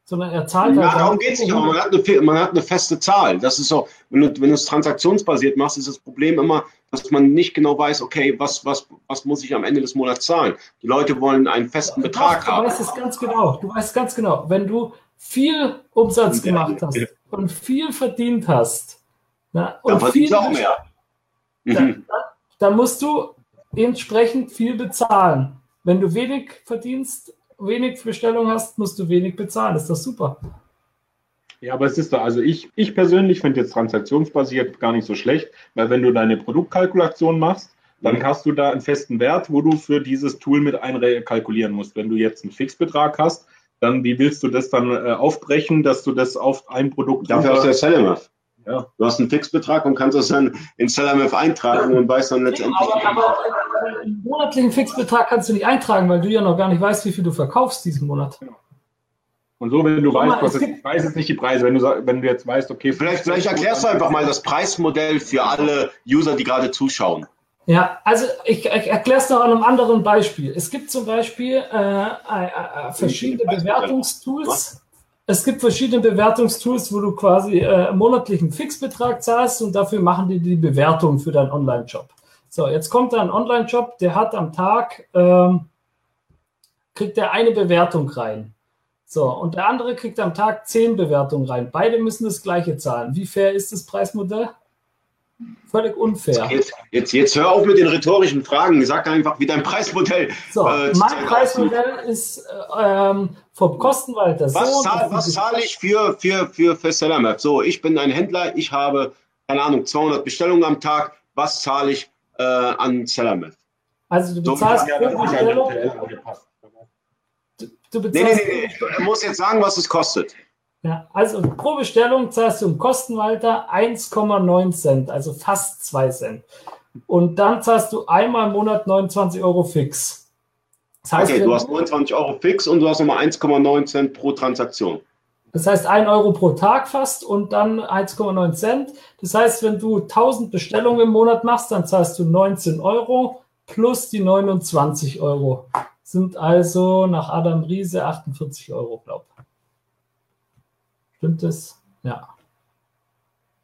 Sondern er zahlt ja, halt darum geht es nicht, aber man hat, eine, man hat eine feste Zahl. Das ist so, wenn du, wenn du es transaktionsbasiert machst, ist das Problem immer, dass man nicht genau weiß, okay, was, was, was muss ich am Ende des Monats zahlen? Die Leute wollen einen festen Betrag du haben. Du weißt es ganz genau. Du weißt ganz genau, wenn du viel Umsatz gemacht hast und viel verdient hast, na, und dann du auch mehr. Dann, dann, dann musst du entsprechend viel bezahlen. Wenn du wenig verdienst, wenig Bestellung hast, musst du wenig bezahlen. Ist das super. Ja, aber es ist da, also ich, ich persönlich finde jetzt transaktionsbasiert gar nicht so schlecht, weil wenn du deine Produktkalkulation machst, dann mhm. hast du da einen festen Wert, wo du für dieses Tool mit einkalkulieren musst. Wenn du jetzt einen Fixbetrag hast, dann wie willst du das dann äh, aufbrechen, dass du das auf ein Produkt. Dafür hast du ja Selling ja. Du hast einen Fixbetrag und kannst das dann in SellerMF eintragen und weißt dann letztendlich. Aber, aber einen monatlichen Fixbetrag kannst du nicht eintragen, weil du ja noch gar nicht weißt, wie viel du verkaufst diesen Monat. Genau. Und so, wenn du weißt, was ich weiß jetzt nicht die Preise, wenn du, wenn du jetzt weißt, okay. Vielleicht, vielleicht erklärst du einfach mal das Preismodell für alle User, die gerade zuschauen. Ja, also ich, ich erkläre es noch an einem anderen Beispiel. Es gibt zum Beispiel äh, äh, äh verschiedene Bewertungstools es gibt verschiedene Bewertungstools, wo du quasi äh, monatlichen Fixbetrag zahlst und dafür machen die die Bewertung für deinen Online-Shop. So, jetzt kommt ein Online-Shop, der hat am Tag, ähm, kriegt er eine Bewertung rein. So, und der andere kriegt am Tag zehn Bewertungen rein. Beide müssen das gleiche zahlen. Wie fair ist das Preismodell? Völlig unfair. Jetzt, jetzt, jetzt hör auf mit den rhetorischen Fragen. Sag einfach, wie dein Preismodell. So, äh, mein Preismodell ist äh, ähm, vom Kostenwalter was so. Zahl, was zahle ich für, für, für, für SellerMap? So, ich bin ein Händler, ich habe, keine Ahnung, 200 Bestellungen am Tag. Was zahle ich äh, an SellerMap? Also du bezahlst so, pro Bestellung. Du, du bezahlst nee, nee, nee, nee. Ich muss jetzt sagen, was es kostet. Ja, also pro Bestellung zahlst du im Kostenwalter 1,9 Cent, also fast 2 Cent. Und dann zahlst du einmal im Monat 29 Euro fix. Das heißt, okay, du hast 29 Euro fix und du hast nochmal 1,9 Cent pro Transaktion. Das heißt 1 Euro pro Tag fast und dann 1,9 Cent. Das heißt, wenn du 1000 Bestellungen im Monat machst, dann zahlst du 19 Euro plus die 29 Euro. Sind also nach Adam Riese 48 Euro, glaube ich. Stimmt das? Ja.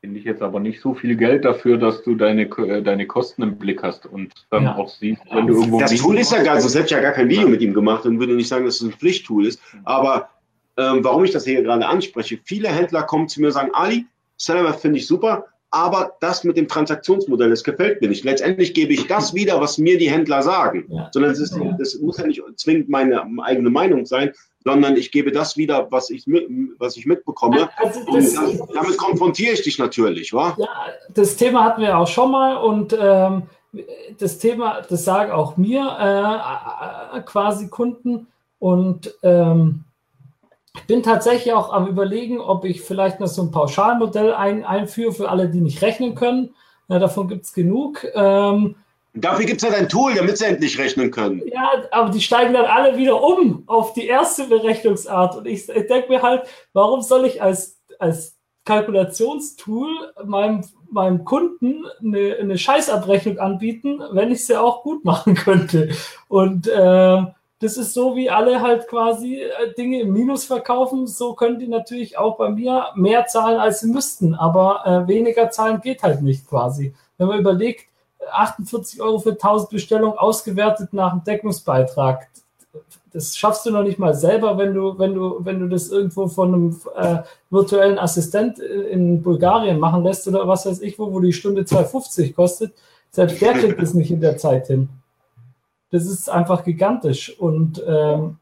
Finde ich jetzt aber nicht so viel Geld dafür, dass du deine, äh, deine Kosten im Blick hast und dann ja. auch siehst, wenn du irgendwo. Das Tool ist ja gar, sonst hätte ich ja gar kein Video mit ihm gemacht und würde nicht sagen, dass es ein Pflichttool ist. Aber ähm, warum ich das hier gerade anspreche, viele Händler kommen zu mir und sagen, Ali, Seller finde ich super, aber das mit dem Transaktionsmodell, das gefällt mir nicht. Letztendlich gebe ich das wieder, was mir die Händler sagen, ja. sondern es ist, das muss ja nicht zwingend meine eigene Meinung sein, sondern ich gebe das wieder, was ich, was ich mitbekomme. Also das, und damit konfrontiere ich dich natürlich, wa? Ja, das Thema hatten wir auch schon mal und ähm, das Thema, das sagen auch mir äh, quasi Kunden und ähm, ich bin tatsächlich auch am überlegen, ob ich vielleicht noch so ein Pauschalmodell ein, einführe für alle, die nicht rechnen können. Ja, davon gibt es genug. Ähm, Dafür gibt es ja ein Tool, damit sie endlich rechnen können. Ja, aber die steigen dann alle wieder um auf die erste Berechnungsart. Und ich, denke mir halt, warum soll ich als, als Kalkulationstool meinem, meinem Kunden eine, eine Scheißabrechnung anbieten, wenn ich sie auch gut machen könnte? Und äh, das ist so, wie alle halt quasi äh, Dinge im Minus verkaufen. So können die natürlich auch bei mir mehr zahlen, als sie müssten. Aber äh, weniger zahlen geht halt nicht quasi. Wenn man überlegt, 48 Euro für 1000 Bestellungen ausgewertet nach dem Deckungsbeitrag. Das schaffst du noch nicht mal selber, wenn du, wenn du, wenn du das irgendwo von einem äh, virtuellen Assistent in Bulgarien machen lässt oder was weiß ich wo, wo die Stunde 2,50 kostet. Selbst der kriegt es nicht in der Zeit hin. Das ist einfach gigantisch. Und, ähm,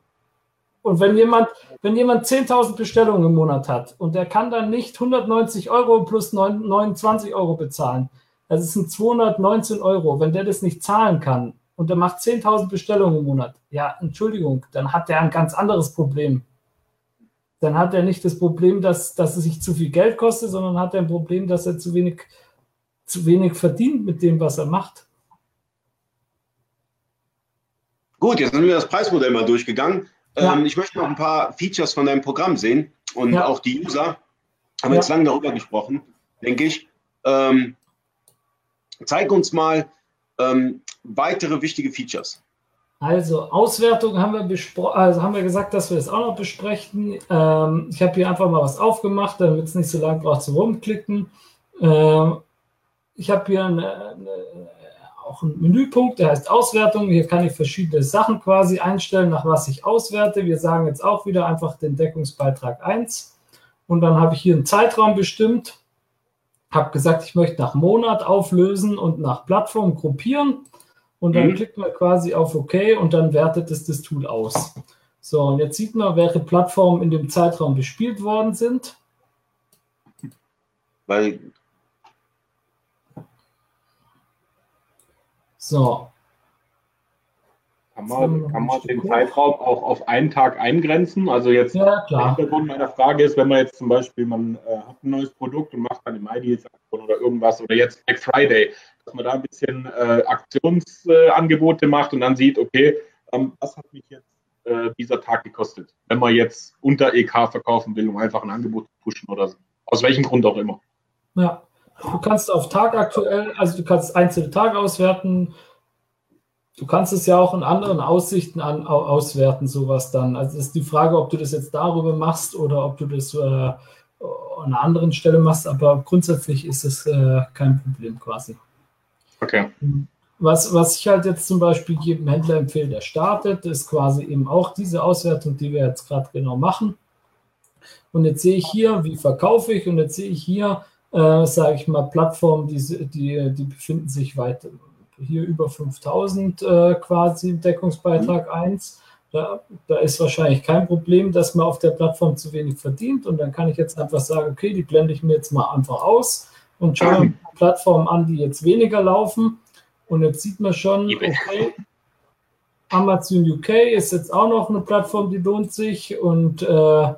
und wenn jemand, wenn jemand 10.000 Bestellungen im Monat hat und der kann dann nicht 190 Euro plus 29 Euro bezahlen, das sind 219 Euro. Wenn der das nicht zahlen kann und der macht 10.000 Bestellungen im Monat, ja, Entschuldigung, dann hat der ein ganz anderes Problem. Dann hat er nicht das Problem, dass, dass es sich zu viel Geld kostet, sondern hat er ein Problem, dass er zu wenig, zu wenig verdient mit dem, was er macht. Gut, jetzt sind wir das Preismodell mal durchgegangen. Ja. Ähm, ich möchte noch ein paar Features von deinem Programm sehen und ja. auch die User. Haben wir ja. jetzt lange darüber gesprochen, denke ich. Ähm, zeig uns mal ähm, weitere wichtige Features. Also Auswertung haben wir besprochen, also haben wir gesagt, dass wir das auch noch besprechen. Ähm, ich habe hier einfach mal was aufgemacht, damit es nicht so lange braucht zu rumklicken. Ähm, ich habe hier eine, eine auch einen Menüpunkt, der heißt Auswertung. Hier kann ich verschiedene Sachen quasi einstellen, nach was ich auswerte. Wir sagen jetzt auch wieder einfach den Deckungsbeitrag 1. Und dann habe ich hier einen Zeitraum bestimmt. Habe gesagt, ich möchte nach Monat auflösen und nach Plattform gruppieren. Und dann mhm. klickt man quasi auf OK und dann wertet es das Tool aus. So, und jetzt sieht man, welche Plattformen in dem Zeitraum bespielt worden sind. Weil So. Kann man, kann man den Zeitraum auch auf einen Tag eingrenzen? Also jetzt ja, klar. der Hintergrund meiner Frage ist, wenn man jetzt zum Beispiel, man äh, hat ein neues Produkt und macht dann im Ideals-Aktion oder irgendwas oder jetzt Black Friday, dass man da ein bisschen äh, Aktionsangebote äh, macht und dann sieht, okay, ähm, was hat mich jetzt äh, dieser Tag gekostet, wenn man jetzt unter EK verkaufen will, um einfach ein Angebot zu pushen oder so. Aus welchem Grund auch immer. Ja, Du kannst auf Tag aktuell, also du kannst einzelne Tage auswerten. Du kannst es ja auch in anderen Aussichten an, auswerten, sowas dann. Also es ist die Frage, ob du das jetzt darüber machst oder ob du das äh, an einer anderen Stelle machst, aber grundsätzlich ist es äh, kein Problem quasi. Okay. Was, was ich halt jetzt zum Beispiel jedem Händler empfehle, der startet, ist quasi eben auch diese Auswertung, die wir jetzt gerade genau machen. Und jetzt sehe ich hier, wie verkaufe ich und jetzt sehe ich hier, äh, sage ich mal, Plattformen, die, die, die befinden sich weit hier über 5000 äh, quasi im Deckungsbeitrag mhm. 1. Da, da, ist wahrscheinlich kein Problem, dass man auf der Plattform zu wenig verdient. Und dann kann ich jetzt einfach sagen, okay, die blende ich mir jetzt mal einfach aus und schaue mir Plattformen an, die jetzt weniger laufen. Und jetzt sieht man schon, okay, Amazon UK ist jetzt auch noch eine Plattform, die lohnt sich. Und äh,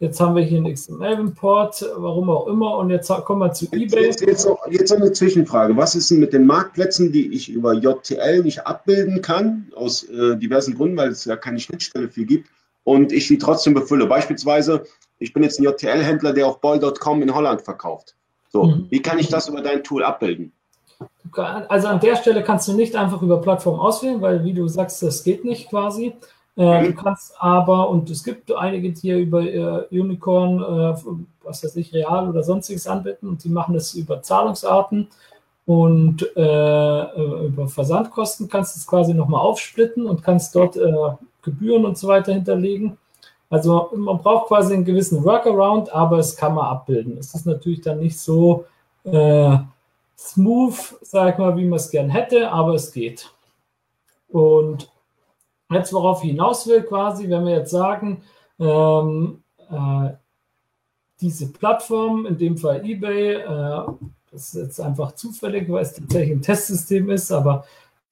Jetzt haben wir hier einen XML-Import, warum auch immer. Und jetzt kommen wir zu eBay. Jetzt, jetzt, noch, jetzt eine Zwischenfrage. Was ist denn mit den Marktplätzen, die ich über JTL nicht abbilden kann, aus äh, diversen Gründen, weil es ja keine Schnittstelle für gibt, und ich die trotzdem befülle? Beispielsweise, ich bin jetzt ein JTL-Händler, der auf boy.com in Holland verkauft. So, mhm. wie kann ich das über dein Tool abbilden? Also an der Stelle kannst du nicht einfach über Plattform auswählen, weil wie du sagst, das geht nicht quasi. Äh, du kannst aber, und es gibt einige, die hier über äh, Unicorn, äh, was weiß ich, Real oder sonstiges anbieten und die machen das über Zahlungsarten und äh, äh, über Versandkosten kannst du es quasi nochmal aufsplitten und kannst dort äh, Gebühren und so weiter hinterlegen. Also man braucht quasi einen gewissen Workaround, aber es kann man abbilden. Es ist natürlich dann nicht so smooth, sag ich mal, wie man es gern hätte, aber es geht. Und Jetzt, worauf ich hinaus will, quasi, wenn wir jetzt sagen, ähm, äh, diese Plattform, in dem Fall eBay, äh, das ist jetzt einfach zufällig, weil es tatsächlich ein Testsystem ist, aber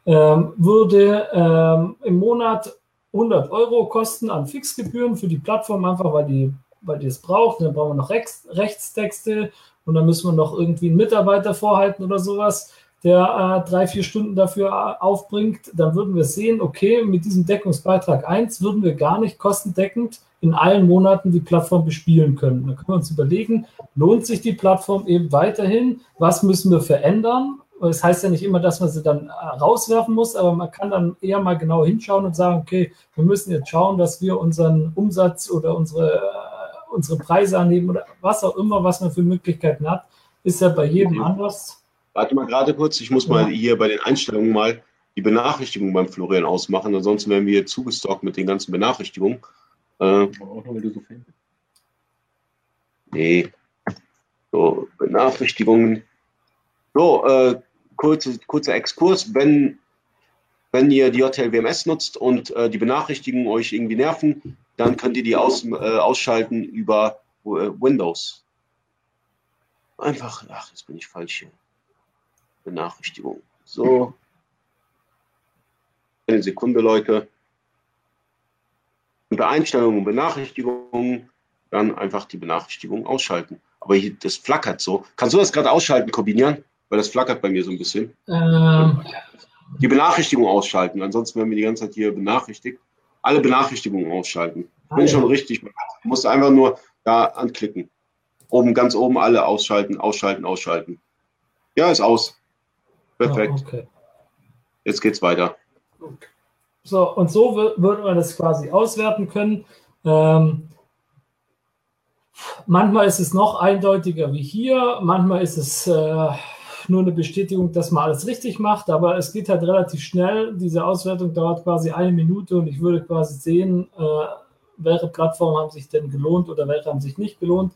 ähm, würde ähm, im Monat 100 Euro kosten an Fixgebühren für die Plattform, einfach weil die, weil die es braucht. dann brauchen wir noch Rechts, Rechtstexte und dann müssen wir noch irgendwie einen Mitarbeiter vorhalten oder sowas der äh, drei, vier Stunden dafür äh, aufbringt, dann würden wir sehen, okay, mit diesem Deckungsbeitrag 1 würden wir gar nicht kostendeckend in allen Monaten die Plattform bespielen können. Dann können wir uns überlegen, lohnt sich die Plattform eben weiterhin? Was müssen wir verändern? das heißt ja nicht immer, dass man sie dann rauswerfen muss, aber man kann dann eher mal genau hinschauen und sagen, okay, wir müssen jetzt schauen, dass wir unseren Umsatz oder unsere, unsere Preise annehmen oder was auch immer, was man für Möglichkeiten hat, ist ja bei jedem anders. Warte mal gerade kurz, ich muss mal hier bei den Einstellungen mal die Benachrichtigung beim Florian ausmachen, ansonsten werden wir zugestockt mit den ganzen Benachrichtigungen. Äh, nee. So, Benachrichtigungen. So, äh, kurze, kurzer Exkurs. Wenn, wenn ihr die Hotel WMS nutzt und äh, die Benachrichtigungen euch irgendwie nerven, dann könnt ihr die aus, äh, ausschalten über äh, Windows. Einfach, ach, jetzt bin ich falsch hier. Benachrichtigung. So. Eine Sekunde, Leute. Unter Einstellungen und Benachrichtigungen dann einfach die Benachrichtigung ausschalten. Aber hier, das flackert so. Kannst du das gerade ausschalten, Kombinieren? Weil das flackert bei mir so ein bisschen. Ähm. Die Benachrichtigung ausschalten. Ansonsten werden wir die ganze Zeit hier benachrichtigt. Alle Benachrichtigungen ausschalten. Ich bin ah, schon ja. richtig. Du musst einfach nur da anklicken. Oben, ganz oben alle ausschalten, ausschalten, ausschalten. Ja, ist aus. Perfekt. Oh, okay. Jetzt geht's weiter. So, und so würde man das quasi auswerten können. Ähm, manchmal ist es noch eindeutiger wie hier, manchmal ist es äh, nur eine Bestätigung, dass man alles richtig macht, aber es geht halt relativ schnell. Diese Auswertung dauert quasi eine Minute und ich würde quasi sehen, äh, welche Plattformen haben sich denn gelohnt oder welche haben sich nicht gelohnt.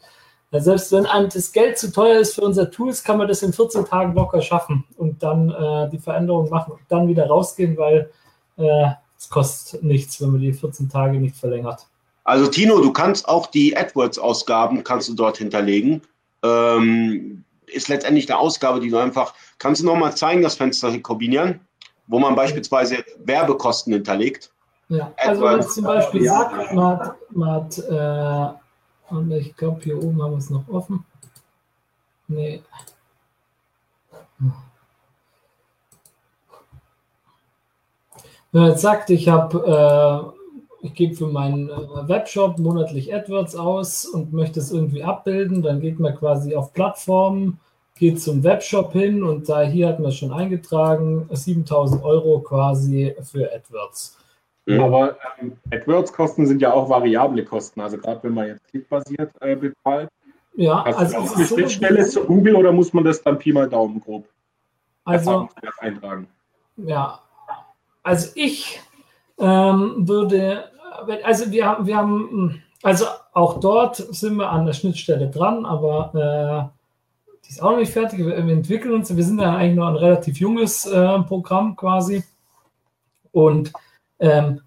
Ja, selbst wenn einem das Geld zu teuer ist für unser Tools, kann man das in 14 Tagen locker schaffen und dann äh, die Veränderung machen und dann wieder rausgehen, weil äh, es kostet nichts, wenn man die 14 Tage nicht verlängert. Also Tino, du kannst auch die AdWords-Ausgaben kannst du dort hinterlegen. Ähm, ist letztendlich eine Ausgabe, die du einfach, kannst du nochmal zeigen, das Fenster kombinieren, wo man beispielsweise Werbekosten hinterlegt. Ja, also wenn es zum Beispiel sagt, man hat, man hat äh, und ich glaube, hier oben haben wir es noch offen. Nee. Wenn man jetzt sagt, ich habe, äh, ich gebe für meinen äh, Webshop monatlich AdWords aus und möchte es irgendwie abbilden, dann geht man quasi auf Plattformen, geht zum Webshop hin und da hier hat man schon eingetragen 7000 Euro quasi für AdWords. Mhm. Aber ähm, AdWords-Kosten sind ja auch variable Kosten. Also gerade wenn man jetzt klickbasiert äh, bezahlt. Ja, Hast also du eine Schnittstelle so, zu Google oder muss man das dann Pi mal Daumen grob also, eintragen? Ja, also ich ähm, würde, also wir, wir haben, also auch dort sind wir an der Schnittstelle dran, aber äh, die ist auch noch nicht fertig. Wir, wir entwickeln uns, wir sind ja eigentlich nur ein relativ junges äh, Programm quasi. Und ähm,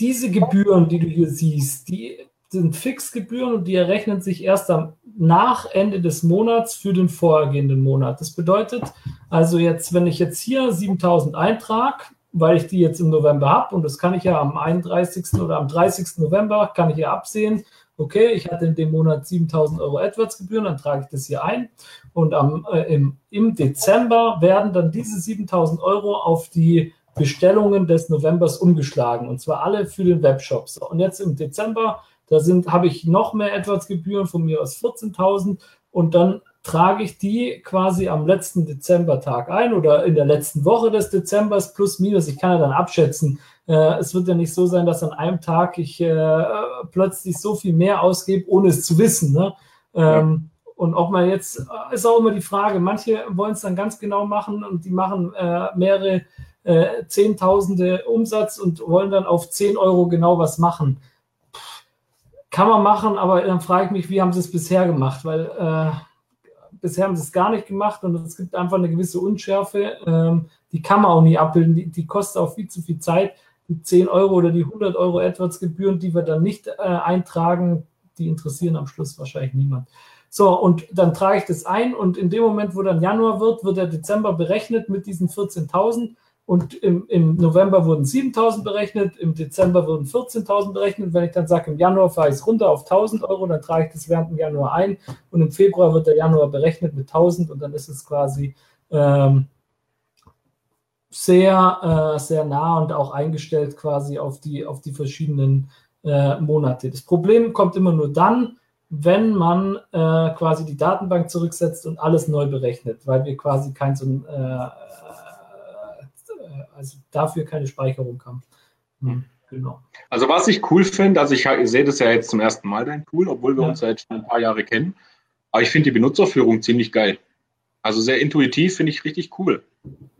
diese Gebühren, die du hier siehst, die sind Fixgebühren und die errechnen sich erst am nach Ende des Monats für den vorhergehenden Monat. Das bedeutet also jetzt, wenn ich jetzt hier 7000 eintrage, weil ich die jetzt im November habe und das kann ich ja am 31. oder am 30. November kann ich ja absehen, okay, ich hatte in dem Monat 7000 Euro AdWords-Gebühren, dann trage ich das hier ein und am, äh, im, im Dezember werden dann diese 7000 Euro auf die Bestellungen des Novembers umgeschlagen und zwar alle für den Webshop. So, und jetzt im Dezember, da sind, habe ich noch mehr AdWords-Gebühren von mir aus 14.000 und dann trage ich die quasi am letzten Dezembertag ein oder in der letzten Woche des Dezembers plus minus. Ich kann ja dann abschätzen. Äh, es wird ja nicht so sein, dass an einem Tag ich äh, plötzlich so viel mehr ausgebe, ohne es zu wissen. Ne? Ähm, ja. Und ob man jetzt, äh, ist auch immer die Frage, manche wollen es dann ganz genau machen und die machen äh, mehrere äh, Zehntausende Umsatz und wollen dann auf 10 Euro genau was machen. Kann man machen, aber dann frage ich mich, wie haben sie es bisher gemacht? Weil äh, bisher haben sie es gar nicht gemacht und es gibt einfach eine gewisse Unschärfe. Ähm, die kann man auch nie abbilden. Die, die, kostet auch viel zu viel Zeit. Die 10 Euro oder die 100 Euro AdWords-Gebühren, die wir dann nicht äh, eintragen, die interessieren am Schluss wahrscheinlich niemand. So, und dann trage ich das ein und in dem Moment, wo dann Januar wird, wird der Dezember berechnet mit diesen 14.000 und im, im November wurden 7000 berechnet, im Dezember wurden 14.000 berechnet. Wenn ich dann sage, im Januar fahre ich es runter auf 1000 Euro, dann trage ich das während dem Januar ein und im Februar wird der Januar berechnet mit 1000 und dann ist es quasi ähm, sehr, äh, sehr nah und auch eingestellt quasi auf die, auf die verschiedenen äh, Monate. Das Problem kommt immer nur dann, wenn man äh, quasi die Datenbank zurücksetzt und alles neu berechnet, weil wir quasi kein so ein, äh, also dafür keine Speicherung haben. Hm, genau. Also was ich cool finde, also ich, ich, sehe das ja jetzt zum ersten Mal dein Tool, obwohl wir ja. uns ja jetzt schon ein paar Jahre kennen, aber ich finde die Benutzerführung ziemlich geil. Also sehr intuitiv, finde ich richtig cool.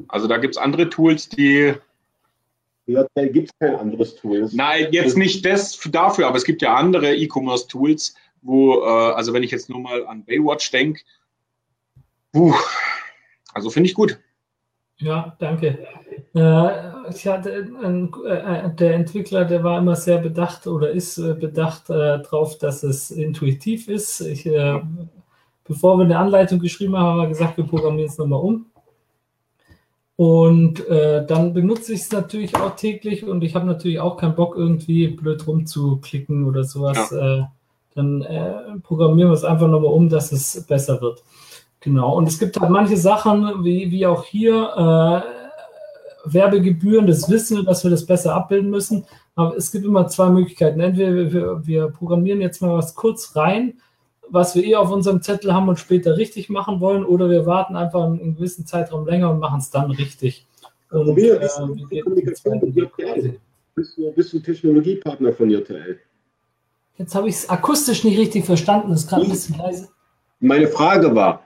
Also da gibt es andere Tools, die ja, da gibt es kein anderes Tool. Nein, jetzt nicht das dafür, aber es gibt ja andere E-Commerce-Tools, wo, äh, also wenn ich jetzt nur mal an Baywatch denke, also finde ich gut. Ja, danke. Äh, ich hatte einen, äh, der Entwickler, der war immer sehr bedacht oder ist äh, bedacht äh, darauf, dass es intuitiv ist. Ich, äh, bevor wir eine Anleitung geschrieben haben, haben wir gesagt, wir programmieren es nochmal um. Und äh, dann benutze ich es natürlich auch täglich und ich habe natürlich auch keinen Bock, irgendwie blöd rumzuklicken oder sowas. Ja. Dann programmieren wir es einfach nochmal um, dass es besser wird. Genau. Und es gibt halt manche Sachen, wie, wie auch hier, äh, Werbegebühren, das wissen wir, dass wir das besser abbilden müssen. Aber es gibt immer zwei Möglichkeiten. Entweder wir, wir programmieren jetzt mal was kurz rein, was wir eh auf unserem Zettel haben und später richtig machen wollen, oder wir warten einfach einen gewissen Zeitraum länger und machen es dann richtig. Und, äh, bist, du, bist du Technologiepartner von JTL? Jetzt habe ich es akustisch nicht richtig verstanden, das ist gerade ein bisschen leise. Meine Frage war,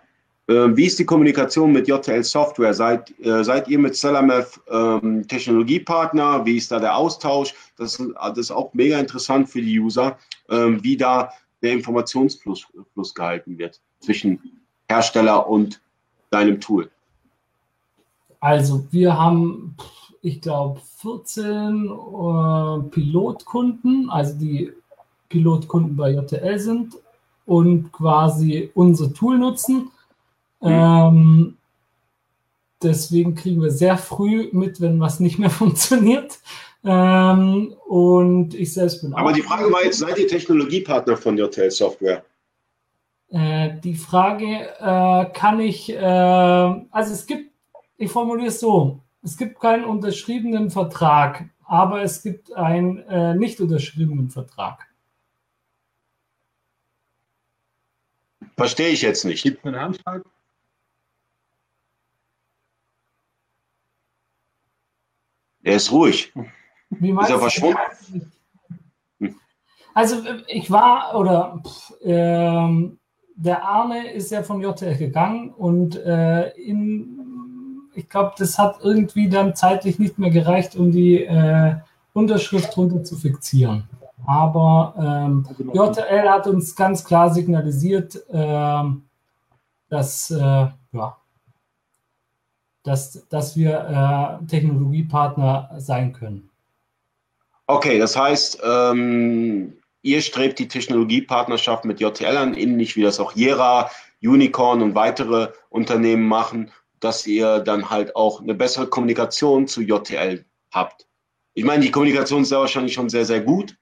wie ist die Kommunikation mit JTL Software? Seid, äh, seid ihr mit Cellamev ähm, Technologiepartner? Wie ist da der Austausch? Das, das, ist auch mega interessant für die User, ähm, wie da der Informationsfluss Fluss gehalten wird zwischen Hersteller und deinem Tool. Also wir haben, ich glaube, 14 äh, Pilotkunden, also die Pilotkunden bei JTL sind und quasi unser Tool nutzen. Mhm. Ähm, deswegen kriegen wir sehr früh mit, wenn was nicht mehr funktioniert. Ähm, und ich selbst bin Aber die Frage war jetzt, seid ihr Technologiepartner von JTL Software? Äh, die Frage äh, kann ich, äh, also es gibt, ich formuliere es so, es gibt keinen unterschriebenen Vertrag, aber es gibt einen äh, nicht unterschriebenen Vertrag. Verstehe ich jetzt nicht. Gibt es einen Handschlag? Er ist ruhig. Wie ist er verschwunden? Also ich war, oder pff, ähm, der Arne ist ja von JTL gegangen und äh, in, ich glaube, das hat irgendwie dann zeitlich nicht mehr gereicht, um die äh, Unterschrift runter zu fixieren. Aber ähm, JTL hat uns ganz klar signalisiert, äh, dass, äh, ja, dass, dass wir äh, Technologiepartner sein können. Okay, das heißt, ähm, ihr strebt die Technologiepartnerschaft mit JTL an, ähnlich wie das auch Jera, Unicorn und weitere Unternehmen machen, dass ihr dann halt auch eine bessere Kommunikation zu JTL habt. Ich meine, die Kommunikation ist ja wahrscheinlich schon sehr, sehr gut,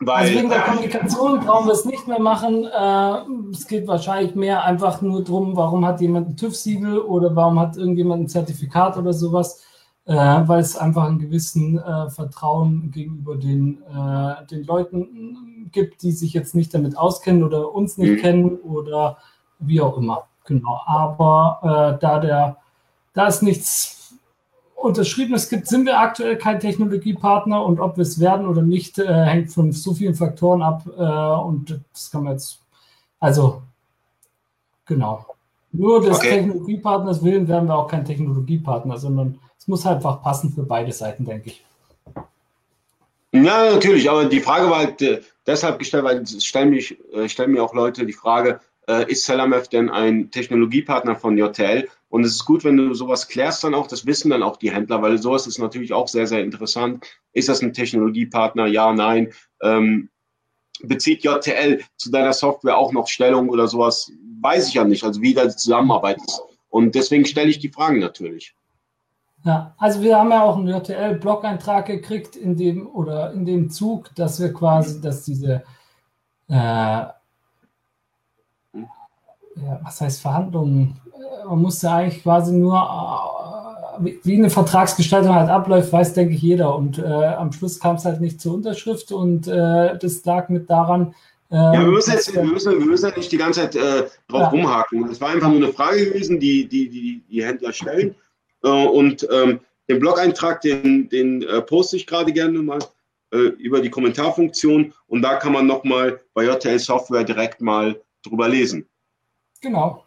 weil, also wegen der Kommunikation brauchen wir es nicht mehr machen. Äh, es geht wahrscheinlich mehr einfach nur darum, warum hat jemand ein TÜV-Siegel oder warum hat irgendjemand ein Zertifikat oder sowas, äh, weil es einfach einen gewissen äh, Vertrauen gegenüber den, äh, den Leuten gibt, die sich jetzt nicht damit auskennen oder uns nicht mhm. kennen oder wie auch immer. Genau. Aber äh, da der, da ist nichts Unterschriebenes gibt, sind wir aktuell kein Technologiepartner und ob wir es werden oder nicht, äh, hängt von so vielen Faktoren ab äh, und das kann man jetzt, also genau. Nur des okay. Technologiepartners willen werden wir auch kein Technologiepartner, sondern es muss halt einfach passen für beide Seiten, denke ich. Ja, natürlich, aber die Frage war halt äh, deshalb gestellt, weil es stellen, mich, äh, stellen mir auch Leute die Frage, äh, ist Salamev denn ein Technologiepartner von JTL? Und es ist gut, wenn du sowas klärst dann auch, das wissen dann auch die Händler, weil sowas ist natürlich auch sehr, sehr interessant. Ist das ein Technologiepartner? Ja, nein. Ähm, bezieht JTL zu deiner Software auch noch Stellung oder sowas? Weiß ich ja nicht, also wie da die Zusammenarbeit ist. Und deswegen stelle ich die Fragen natürlich. Ja, also wir haben ja auch einen JTL-Blog-Eintrag gekriegt in dem oder in dem Zug, dass wir quasi, dass diese äh, ja, was heißt Verhandlungen, man musste eigentlich quasi nur, äh, wie eine Vertragsgestaltung halt abläuft, weiß, denke ich, jeder. Und äh, am Schluss kam es halt nicht zur Unterschrift und äh, das lag mit daran, Ähm, ja, wir müssen, jetzt, wir, müssen, wir müssen nicht die ganze Zeit äh, drauf ja. rumhaken. Es war einfach nur eine Frage gewesen, die die, die, die Händler stellen. Äh, und ähm, den Blog-Eintrag, den, den äh, poste ich gerade gerne mal äh, über die Kommentarfunktion. Und da kann man nochmal bei JTL Software direkt mal drüber lesen. Genau.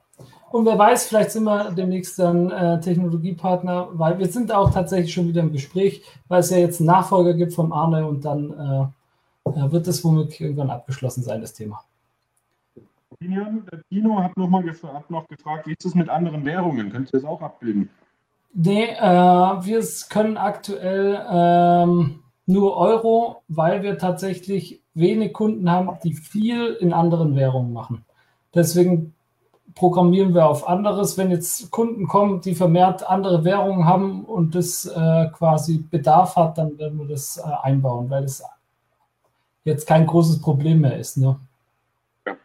Und wer weiß, vielleicht sind wir demnächst dann äh, Technologiepartner, weil wir sind auch tatsächlich schon wieder im Gespräch, weil es ja jetzt einen Nachfolger gibt vom Arne und dann äh, äh wird das womöglich irgendwann abgeschlossen sein, das Thema. Tino hat noch, mal hat noch gefragt, wie ist es mit anderen Währungen? Könnt ihr das auch abbilden? Nee, äh, wir können aktuell ähm, nur Euro, weil wir tatsächlich wenig Kunden haben, die viel in anderen Währungen machen. Deswegen programmieren wir auf anderes. Wenn jetzt Kunden kommen, die vermehrt andere Währungen haben und das äh, quasi Bedarf hat, dann werden wir das äh, einbauen, weil das jetzt kein großes Problem mehr ist. Ne? Ja.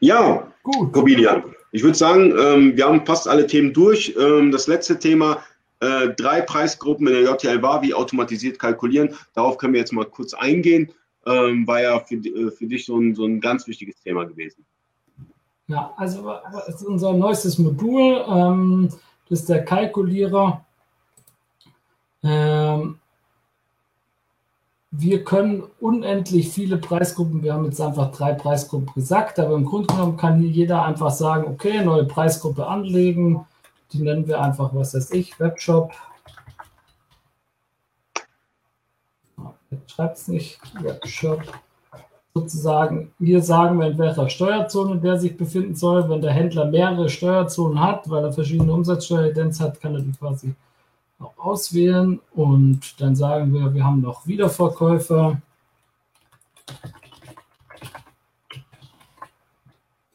ja, gut. Corbinian. Ich würde sagen, ähm, wir haben fast alle Themen durch. Ähm, das letzte Thema, äh, drei Preisgruppen in der JTL war, wie automatisiert kalkulieren. Darauf können wir jetzt mal kurz eingehen ähm, war ja für, äh, für dich so ein, so ein ganz wichtiges Thema gewesen. Ja, also unser neuestes Modul, ähm, das ist der Kalkulierer. Ähm, wir können unendlich viele Preisgruppen, wir haben jetzt einfach drei Preisgruppen gesagt, aber im Grunde genommen kann jeder einfach sagen, okay, neue Preisgruppe anlegen, die nennen wir einfach, was weiß ich, Webshop schreibt es nicht, Workshop, sozusagen, hier sagen wir, in welcher Steuerzone der sich befinden soll. Wenn der Händler mehrere Steuerzonen hat, weil er verschiedene Umsatzsteueridenz hat, kann er die quasi auch auswählen. Und dann sagen wir, wir haben noch Wiederverkäufer.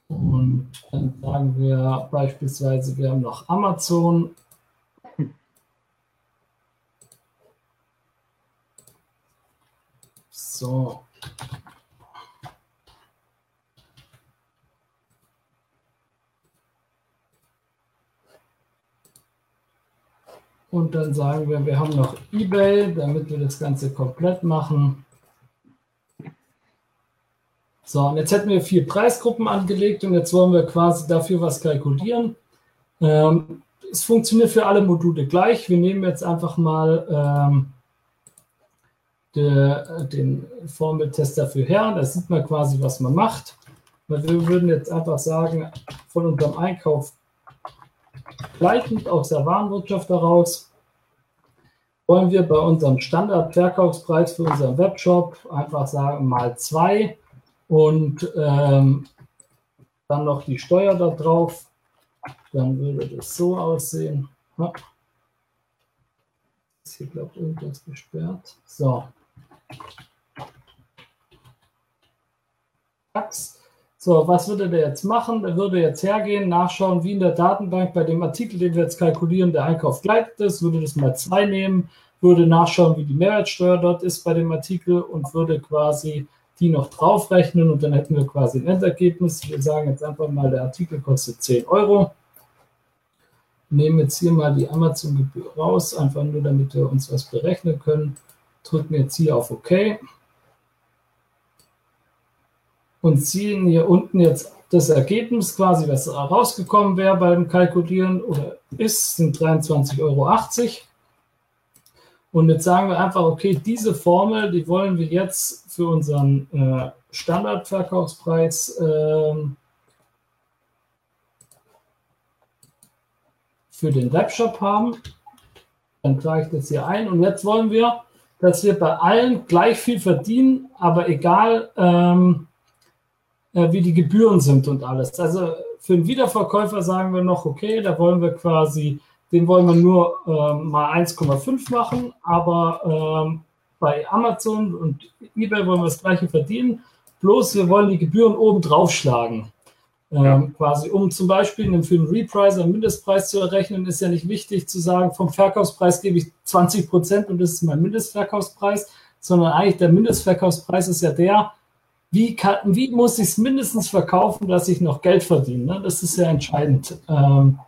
Und dann sagen wir beispielsweise, wir haben noch Amazon So. Und dann sagen wir, wir haben noch eBay, damit wir das Ganze komplett machen. So, und jetzt hätten wir vier Preisgruppen angelegt und jetzt wollen wir quasi dafür was kalkulieren. Ähm, es funktioniert für alle Module gleich. Wir nehmen jetzt einfach mal ähm, der, den Formeltest dafür her. Da sieht man quasi, was man macht. Wir würden jetzt einfach sagen, von unserem Einkauf gleichend aus der Warenwirtschaft heraus wollen wir bei unserem Standardverkaufspreis für unseren Webshop einfach sagen mal 2 und ähm, dann noch die Steuer da drauf. Dann würde das so aussehen. Ja. Ist hier, glaube ich, irgendwas gesperrt. So. So, was würde der jetzt machen? Der würde jetzt hergehen, nachschauen, wie in der Datenbank bei dem Artikel, den wir jetzt kalkulieren, der Einkauf gleitet ist, würde das mal zwei nehmen, würde nachschauen, wie die Mehrwertsteuer dort ist bei dem Artikel und würde quasi die noch draufrechnen und dann hätten wir quasi ein Endergebnis. Wir sagen jetzt einfach mal, der Artikel kostet 10 Euro. Nehmen jetzt hier mal die Amazon-Gebühr raus, einfach nur damit wir uns was berechnen können drücken jetzt hier auf OK und ziehen hier unten jetzt das Ergebnis quasi, was rausgekommen wäre beim Kalkulieren oder ist, sind 23,80 Euro. Und jetzt sagen wir einfach, okay, diese Formel, die wollen wir jetzt für unseren äh, Standardverkaufspreis äh, für den Webshop haben. Dann trage ich das hier ein und jetzt wollen wir dass wir bei allen gleich viel verdienen, aber egal ähm, äh, wie die Gebühren sind und alles. Also für einen Wiederverkäufer sagen wir noch, okay, da wollen wir quasi, den wollen wir nur ähm, mal 1,5 machen, aber ähm, bei Amazon und eBay wollen wir das gleiche verdienen, bloß wir wollen die Gebühren oben drauf schlagen. Ähm, quasi, um zum Beispiel für einen Repricer einen Mindestpreis zu errechnen, ist ja nicht wichtig zu sagen, vom Verkaufspreis gebe ich 20 Prozent und das ist mein Mindestverkaufspreis, sondern eigentlich der Mindestverkaufspreis ist ja der, wie, kann, wie muss ich es mindestens verkaufen, dass ich noch Geld verdiene. Ne? Das ist ja entscheidend. Ähm,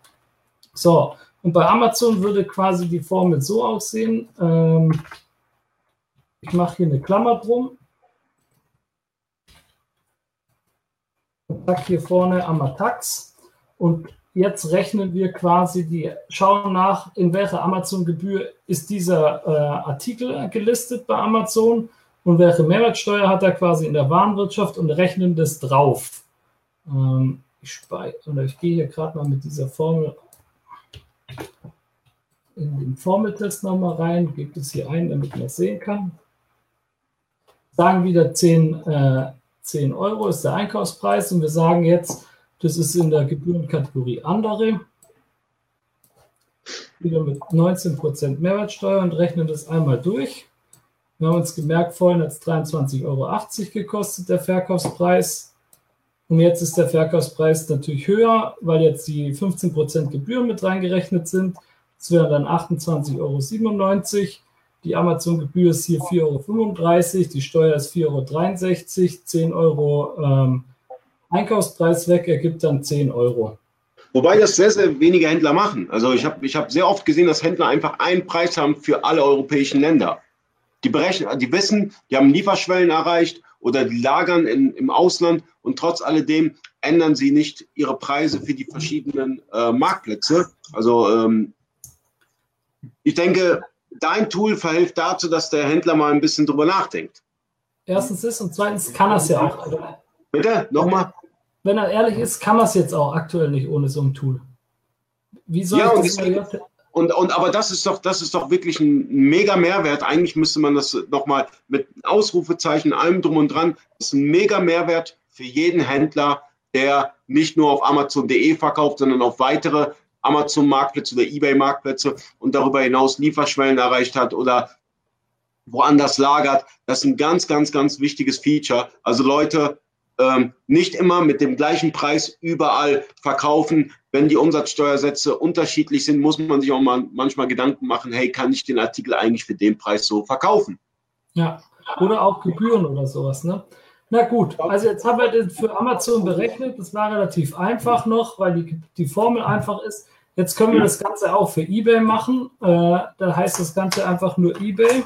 so, und bei Amazon würde quasi die Formel so aussehen. Ähm, Ich mache hier eine Klammer drum. Sag hier vorne Amatax. Und jetzt rechnen wir quasi die, schauen nach, in welcher Amazon-Gebühr ist dieser äh, Artikel gelistet bei Amazon und welche Mehrwertsteuer hat er quasi in der Warenwirtschaft und rechnen das drauf. Ähm, ich, oder ich gehe hier gerade mal mit dieser Formel in den Formeltest nochmal rein, gebe es hier ein, damit man es sehen kann. Sagen wieder 10, äh, 10 Euro ist der Einkaufspreis und wir sagen jetzt, das ist in der Gebührenkategorie andere. Wieder mit 19% Mehrwertsteuer und rechnen das einmal durch. Wir haben uns gemerkt, vorhin hat es 23,80 Euro gekostet, der Verkaufspreis. Und jetzt ist der Verkaufspreis natürlich höher, weil jetzt die 15% Gebühren mit reingerechnet sind. Das wären dann 28,97 Euro. Die Amazon-Gebühr ist hier 4,35 Euro, die Steuer ist 4,63 Euro, 10 Euro ähm, Einkaufspreis weg ergibt dann 10 Euro. Wobei das sehr, sehr wenige Händler machen. Also ich habe ich hab sehr oft gesehen, dass Händler einfach einen Preis haben für alle europäischen Länder. Die berechnen, die wissen, die haben Lieferschwellen erreicht oder die lagern in, im Ausland und trotz alledem ändern sie nicht ihre Preise für die verschiedenen äh, Marktplätze. Also ähm, ich denke, dein Tool verhilft dazu, dass der Händler mal ein bisschen drüber nachdenkt. Erstens ist und zweitens kann er es ja auch. Bitte, nochmal. Wenn er ehrlich ist, kann man es jetzt auch aktuell nicht ohne so ein Tool. Wie soll ja, ich das und, und aber das ist doch, das ist doch wirklich ein mega Mehrwert. Eigentlich müsste man das nochmal mit Ausrufezeichen, allem drum und dran. Das ist ein mega Mehrwert für jeden Händler, der nicht nur auf Amazon.de verkauft, sondern auf weitere Amazon-Marktplätze oder Ebay-Marktplätze und darüber hinaus Lieferschwellen erreicht hat oder woanders lagert. Das ist ein ganz, ganz, ganz wichtiges Feature. Also Leute, ähm, nicht immer mit dem gleichen Preis überall verkaufen. Wenn die Umsatzsteuersätze unterschiedlich sind, muss man sich auch mal manchmal Gedanken machen, hey, kann ich den Artikel eigentlich für den Preis so verkaufen? Ja, oder auch Gebühren oder sowas, ne? Na gut, also jetzt haben wir das für Amazon berechnet. Das war relativ einfach noch, weil die, die Formel einfach ist. Jetzt können wir das Ganze auch für eBay machen. Äh, da heißt das Ganze einfach nur eBay.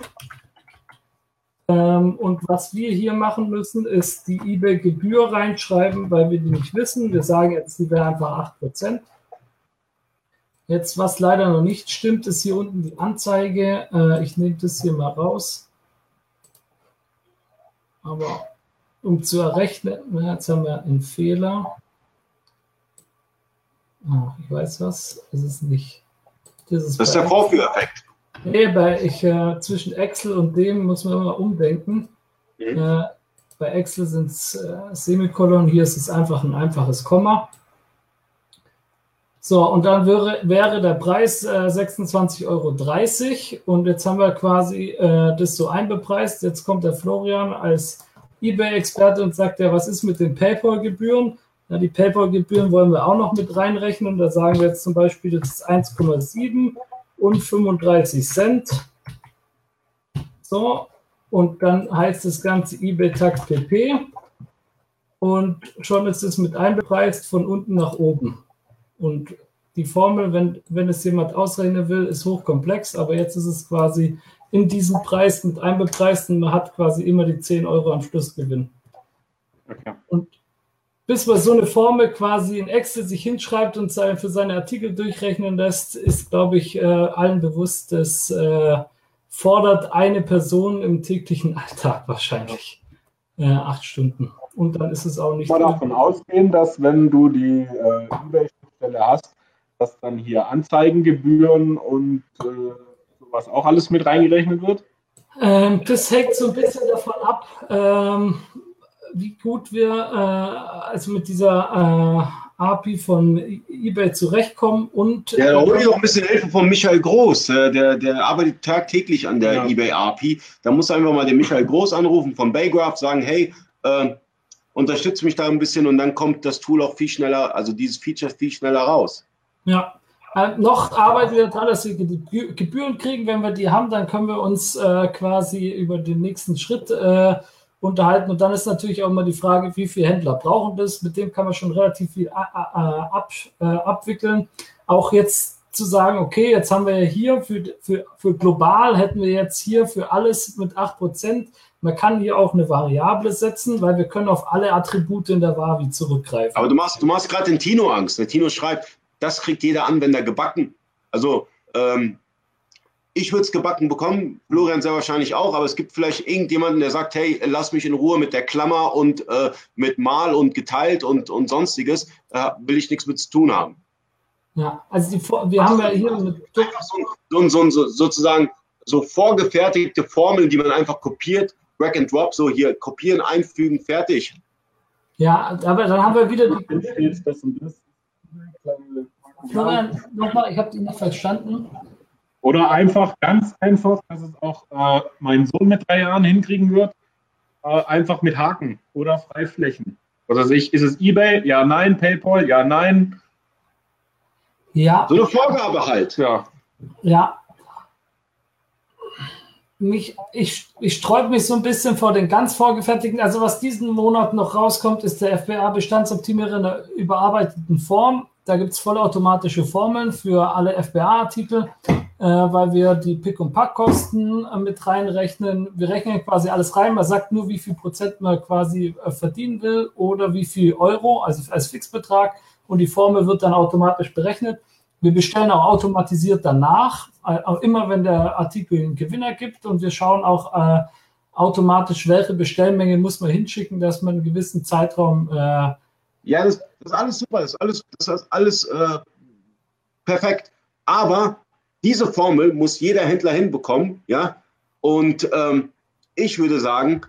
Ähm, und was wir hier machen müssen, ist die eBay-Gebühr reinschreiben, weil wir die nicht wissen. Wir sagen jetzt, die wäre einfach 8%. Jetzt, was leider noch nicht stimmt, ist hier unten die Anzeige. Äh, ich nehme das hier mal raus. Aber um zu errechnen, jetzt haben wir einen Fehler. Oh, ich weiß was, es ist nicht. Das ist, das ist der Vorführeffekt. Nee, bei ich, äh, zwischen Excel und dem muss man immer umdenken. Mhm. Äh, bei Excel sind es äh, Semikolon, hier ist es einfach ein einfaches Komma. So, und dann wäre, wäre der Preis äh, 26,30 Euro. Und jetzt haben wir quasi äh, das so einbepreist. Jetzt kommt der Florian als eBay-Experte und sagt ja, was ist mit den PayPal-Gebühren? Ja, die PayPal-Gebühren wollen wir auch noch mit reinrechnen. Da sagen wir jetzt zum Beispiel, das ist 1,7 und 35 Cent. So, und dann heißt das Ganze eBay-Takt PP. Und schon ist es mit einbepreist von unten nach oben. Und die Formel, wenn, wenn es jemand ausrechnen will, ist hochkomplex, aber jetzt ist es quasi in diesem Preis mit einbepreist und man hat quasi immer die 10 Euro am Schlussgewinn. Okay. Und bis man so eine Formel quasi in Excel sich hinschreibt und für seine Artikel durchrechnen lässt, ist, glaube ich, äh, allen bewusst, das äh, fordert eine Person im täglichen Alltag wahrscheinlich äh, acht Stunden. Und dann ist es auch nicht. Mal davon ausgehen, dass wenn du die äh, eBay-Stelle hast, dass dann hier Anzeigengebühren und äh, sowas auch alles mit reingerechnet wird? Ähm, das hängt so ein bisschen davon ab, ähm, wie gut wir äh, also mit dieser äh, API von eBay zurechtkommen und. Ja, da hole ich auch ein bisschen Hilfe von Michael Groß. Äh, der, der arbeitet tagtäglich an der ja. eBay API. Da muss einfach mal den Michael Groß anrufen von Baygraph, sagen, hey, äh, unterstütze mich da ein bisschen und dann kommt das Tool auch viel schneller, also dieses Feature viel schneller raus. Ja. Äh, noch arbeiten wir daran, dass wir die Gebühren kriegen. Wenn wir die haben, dann können wir uns äh, quasi über den nächsten Schritt äh, unterhalten. Und dann ist natürlich auch immer die Frage, wie viele Händler brauchen das. Mit dem kann man schon relativ viel ab, äh, abwickeln. Auch jetzt zu sagen, okay, jetzt haben wir hier für, für, für global hätten wir jetzt hier für alles mit 8%. Man kann hier auch eine Variable setzen, weil wir können auf alle Attribute in der Wavi zurückgreifen. Aber du machst, du machst gerade den Tino Angst. Der Tino schreibt, das kriegt jeder Anwender gebacken. Also ähm, ich würde es gebacken bekommen, Florian sehr wahrscheinlich auch, aber es gibt vielleicht irgendjemanden, der sagt, hey, lass mich in Ruhe mit der Klammer und äh, mit Mal und geteilt und, und sonstiges, äh, will ich nichts mit zu tun haben. Ja, also die, wir haben ja hier mit so, so, so, sozusagen so vorgefertigte Formeln, die man einfach kopiert, Drag and Drop, so hier kopieren, einfügen, fertig. Ja, aber dann haben wir wieder die. Florian, nochmal, ich habe dich nicht verstanden. Oder einfach, ganz einfach, dass es auch äh, mein Sohn mit drei Jahren hinkriegen wird, äh, einfach mit Haken oder Freiflächen. Also ich, ist es eBay? Ja, nein. PayPal? Ja, nein. Ja. So eine Vorgabe halt. Ja. Ja. Mich, ich, ich sträube mich so ein bisschen vor den ganz vorgefertigten. Also, was diesen Monat noch rauskommt, ist der FBA-Bestandsoptimierer in der überarbeiteten Form. Da gibt es vollautomatische Formeln für alle FBA-Artikel äh, weil wir die Pick- und Packkosten äh, mit reinrechnen. Wir rechnen quasi alles rein. Man sagt nur, wie viel Prozent man quasi äh, verdienen will oder wie viel Euro, also als Fixbetrag. Und die Formel wird dann automatisch berechnet. Wir bestellen auch automatisiert danach, äh, immer wenn der Artikel einen Gewinner gibt. Und wir schauen auch äh, automatisch, welche Bestellmenge muss man hinschicken, dass man einen gewissen Zeitraum. Äh, ja, das, das, ist alles super, das ist alles, das ist alles perfekt. Aber diese Formel muss jeder Händler hinbekommen, ja. Und ähm, ich würde sagen,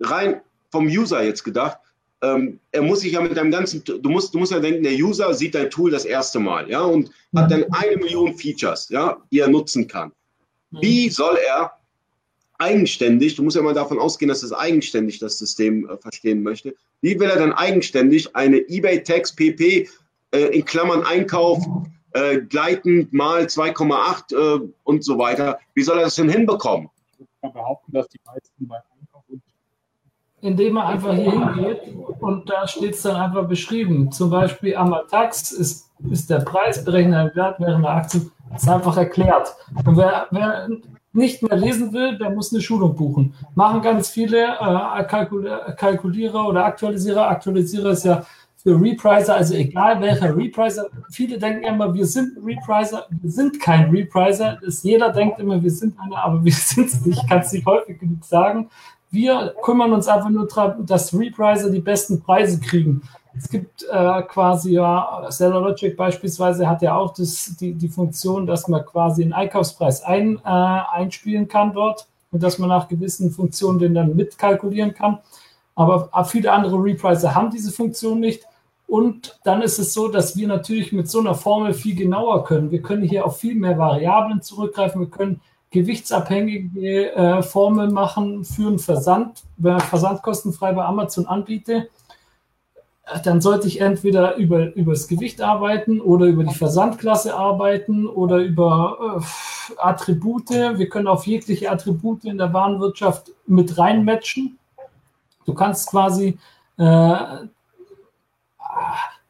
rein vom User jetzt gedacht, ähm, er muss sich ja mit deinem ganzen, du musst, du musst ja denken, der User sieht dein Tool das erste Mal, ja, und mhm. hat dann eine Million Features, ja, die er nutzen kann. Mhm. Wie soll er eigenständig, du musst ja mal davon ausgehen, dass es eigenständig das System äh, verstehen möchte, wie will er dann eigenständig eine eBay Tax PP äh, in Klammern Einkauf äh, gleitend mal 2,8 äh, und so weiter. Wie soll er das denn hinbekommen? Ich kann behaupten, dass die meisten bei Einkauf indem er einfach hier hingeht und da steht es dann einfach beschrieben. Zum Beispiel Amatax ist, ist der Preis, berechnet Wert während der Aktie, ist einfach erklärt. Und wer, wer nicht mehr lesen will, der muss eine Schulung buchen. Machen ganz viele äh, Kalkulierer oder Aktualisierer. Aktualisierer ist ja für Repricer, also egal welcher Repricer, viele denken immer, wir sind Repricer, wir sind kein Repricer. Das, jeder denkt immer, wir sind einer, aber wir sind es nicht. Ich kann es nicht häufig genug sagen. Wir kümmern uns einfach nur darum, dass Repricer die besten Preise kriegen. Es gibt äh, quasi, ja, Seller Logic beispielsweise hat ja auch das, die, die Funktion, dass man quasi einen Einkaufspreis ein, äh, einspielen kann dort und dass man nach gewissen Funktionen den dann mitkalkulieren kann. Aber viele andere Repricer haben diese Funktion nicht. Und dann ist es so, dass wir natürlich mit so einer Formel viel genauer können. Wir können hier auf viel mehr Variablen zurückgreifen. Wir können gewichtsabhängige äh, Formeln machen für einen Versand. Wenn ich Versand kostenfrei bei Amazon anbiete, dann sollte ich entweder über, über das Gewicht arbeiten oder über die Versandklasse arbeiten oder über äh, Attribute. Wir können auf jegliche Attribute in der Warenwirtschaft mit reinmatchen. Du kannst quasi äh,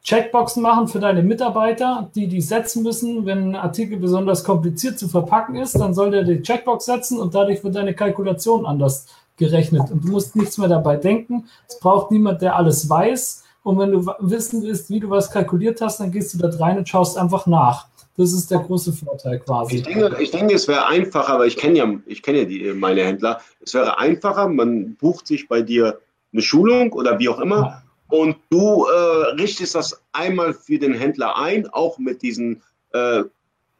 Checkboxen machen für deine Mitarbeiter, die die setzen müssen. Wenn ein Artikel besonders kompliziert zu verpacken ist, dann soll der die Checkbox setzen und dadurch wird deine Kalkulation anders gerechnet. Und du musst nichts mehr dabei denken. Es braucht niemand, der alles weiß. Und wenn du wissen willst, wie du was kalkuliert hast, dann gehst du da rein und schaust einfach nach. Das ist der große Vorteil quasi. Ich denke, ich denke es wäre einfacher, aber ich kenne ja, ich kenne ja die, meine Händler. Es wäre einfacher, man bucht sich bei dir eine Schulung oder wie auch immer. Und du äh, richtest das einmal für den Händler ein, auch mit diesen äh,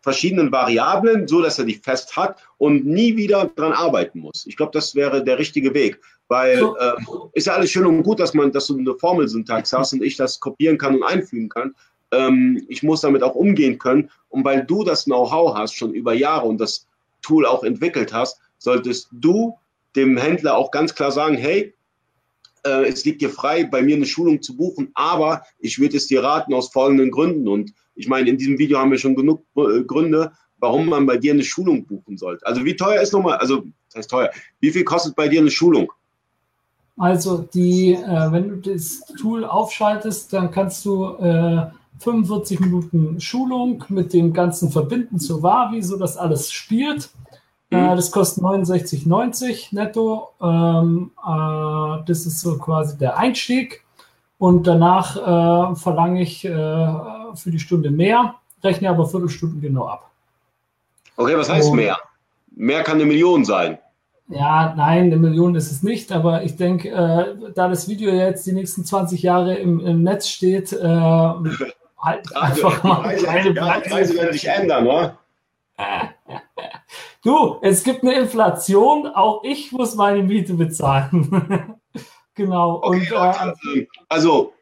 verschiedenen Variablen, so dass er die fest hat und nie wieder dran arbeiten muss. Ich glaube, das wäre der richtige Weg, weil äh, ist ja alles schön und gut, dass man, dass du eine Formelsyntax hast und ich das kopieren kann und einfügen kann. Ähm, ich muss damit auch umgehen können und weil du das Know-how hast schon über Jahre und das Tool auch entwickelt hast, solltest du dem Händler auch ganz klar sagen, hey, äh, es liegt dir frei, bei mir eine Schulung zu buchen, aber ich würde es dir raten aus folgenden Gründen. Und ich meine, in diesem Video haben wir schon genug äh, Gründe, warum man bei dir eine Schulung buchen sollte. Also wie teuer ist nochmal, also das heißt teuer, wie viel kostet bei dir eine Schulung? Also die, äh, wenn du das Tool aufschaltest, dann kannst du äh, 45 Minuten Schulung mit dem ganzen Verbinden zur Wavi, so dass alles spielt. Mhm. Äh, das kostet 69,90 netto. Ähm, äh, das ist so quasi der Einstieg. Und danach äh, verlange ich äh, für die Stunde mehr, rechne aber Viertelstunden genau ab. Okay, was heißt Und, mehr? Mehr kann eine Million sein. Ja, nein, eine Million ist es nicht, aber ich denke, äh, da das Video jetzt die nächsten 20 Jahre im, im Netz steht, äh, halt einfach mal Preise, keine ja, die Preise werden sich ändern, oder? Du, es gibt eine Inflation, auch ich muss meine Miete bezahlen. genau. Okay, und, äh, also,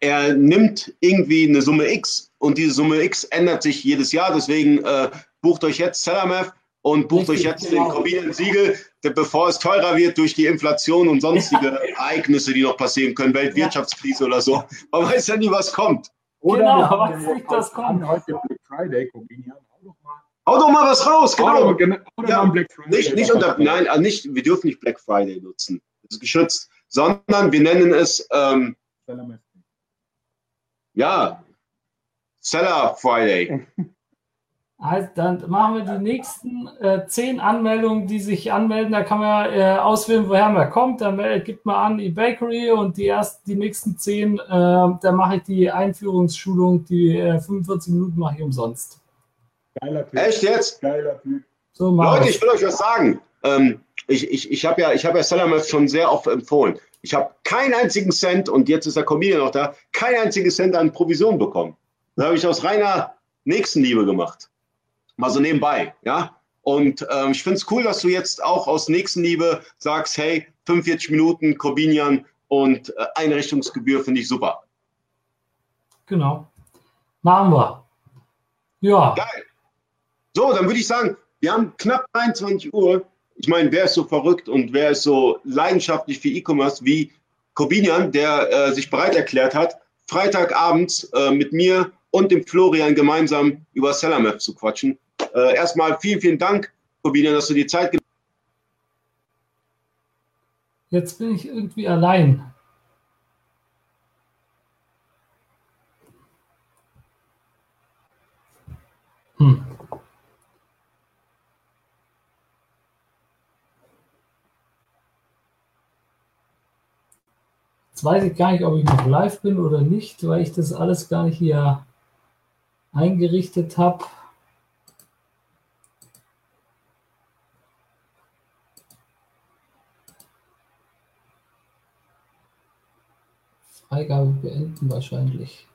er nimmt irgendwie eine Summe X und diese Summe X ändert sich jedes Jahr, deswegen äh, bucht euch jetzt Cellarmath und bucht Richtig, euch jetzt genau. den Corbinian-Siegel, bevor es teurer wird durch die Inflation und sonstige Ereignisse, die noch passieren können, Weltwirtschaftskrise oder so. Man weiß ja nie, was kommt. Oder genau, was nicht das kommt. Heute Black Friday, Corbinian, Hau doch mal was raus, genau. Hau genau. Ja, nicht, nicht unter, nein, also nicht, wir dürfen nicht Black Friday nutzen. Das ist geschützt. Sondern wir nennen es ähm, ja, Seller Friday. Also dann machen wir die nächsten äh, zehn Anmeldungen, die sich anmelden. Da kann man äh, auswählen, woher man kommt. Dann äh, gibt man an eBakery und die ersten, die nächsten zehn, äh, da mache ich die Einführungsschulung, die 45 äh, Minuten mache ich umsonst. Geiler Typ. Echt jetzt? Geiler Typ. So, Leute, ich will euch was sagen. Ähm, ich ich, ich habe ja, ich hab ja Salamas schon sehr oft empfohlen. Ich habe keinen einzigen Cent, und jetzt ist der Comedian noch da, keinen einzigen Cent an Provision bekommen. Das habe ich aus reiner Nächstenliebe gemacht. Mal so nebenbei, ja. Und ähm, ich finde es cool, dass du jetzt auch aus Nächstenliebe sagst, hey, 45 Minuten Corbinian und äh, Einrichtungsgebühr finde ich super. Genau. Machen wir. Ja. Geil. So, dann würde ich sagen, wir haben knapp 23 Uhr. Ich meine, wer ist so verrückt und wer ist so leidenschaftlich für E-Commerce wie Corbinian, der äh, sich bereit erklärt hat, Freitagabends äh, mit mir und dem Florian gemeinsam über SellerMap zu quatschen. Äh, erstmal vielen, vielen Dank, Corbinian, dass du die Zeit genommen Jetzt bin ich irgendwie allein. Hm. Jetzt weiß ich gar nicht, ob ich noch live bin oder nicht, weil ich das alles gar nicht hier eingerichtet habe. Freigabe beenden wahrscheinlich.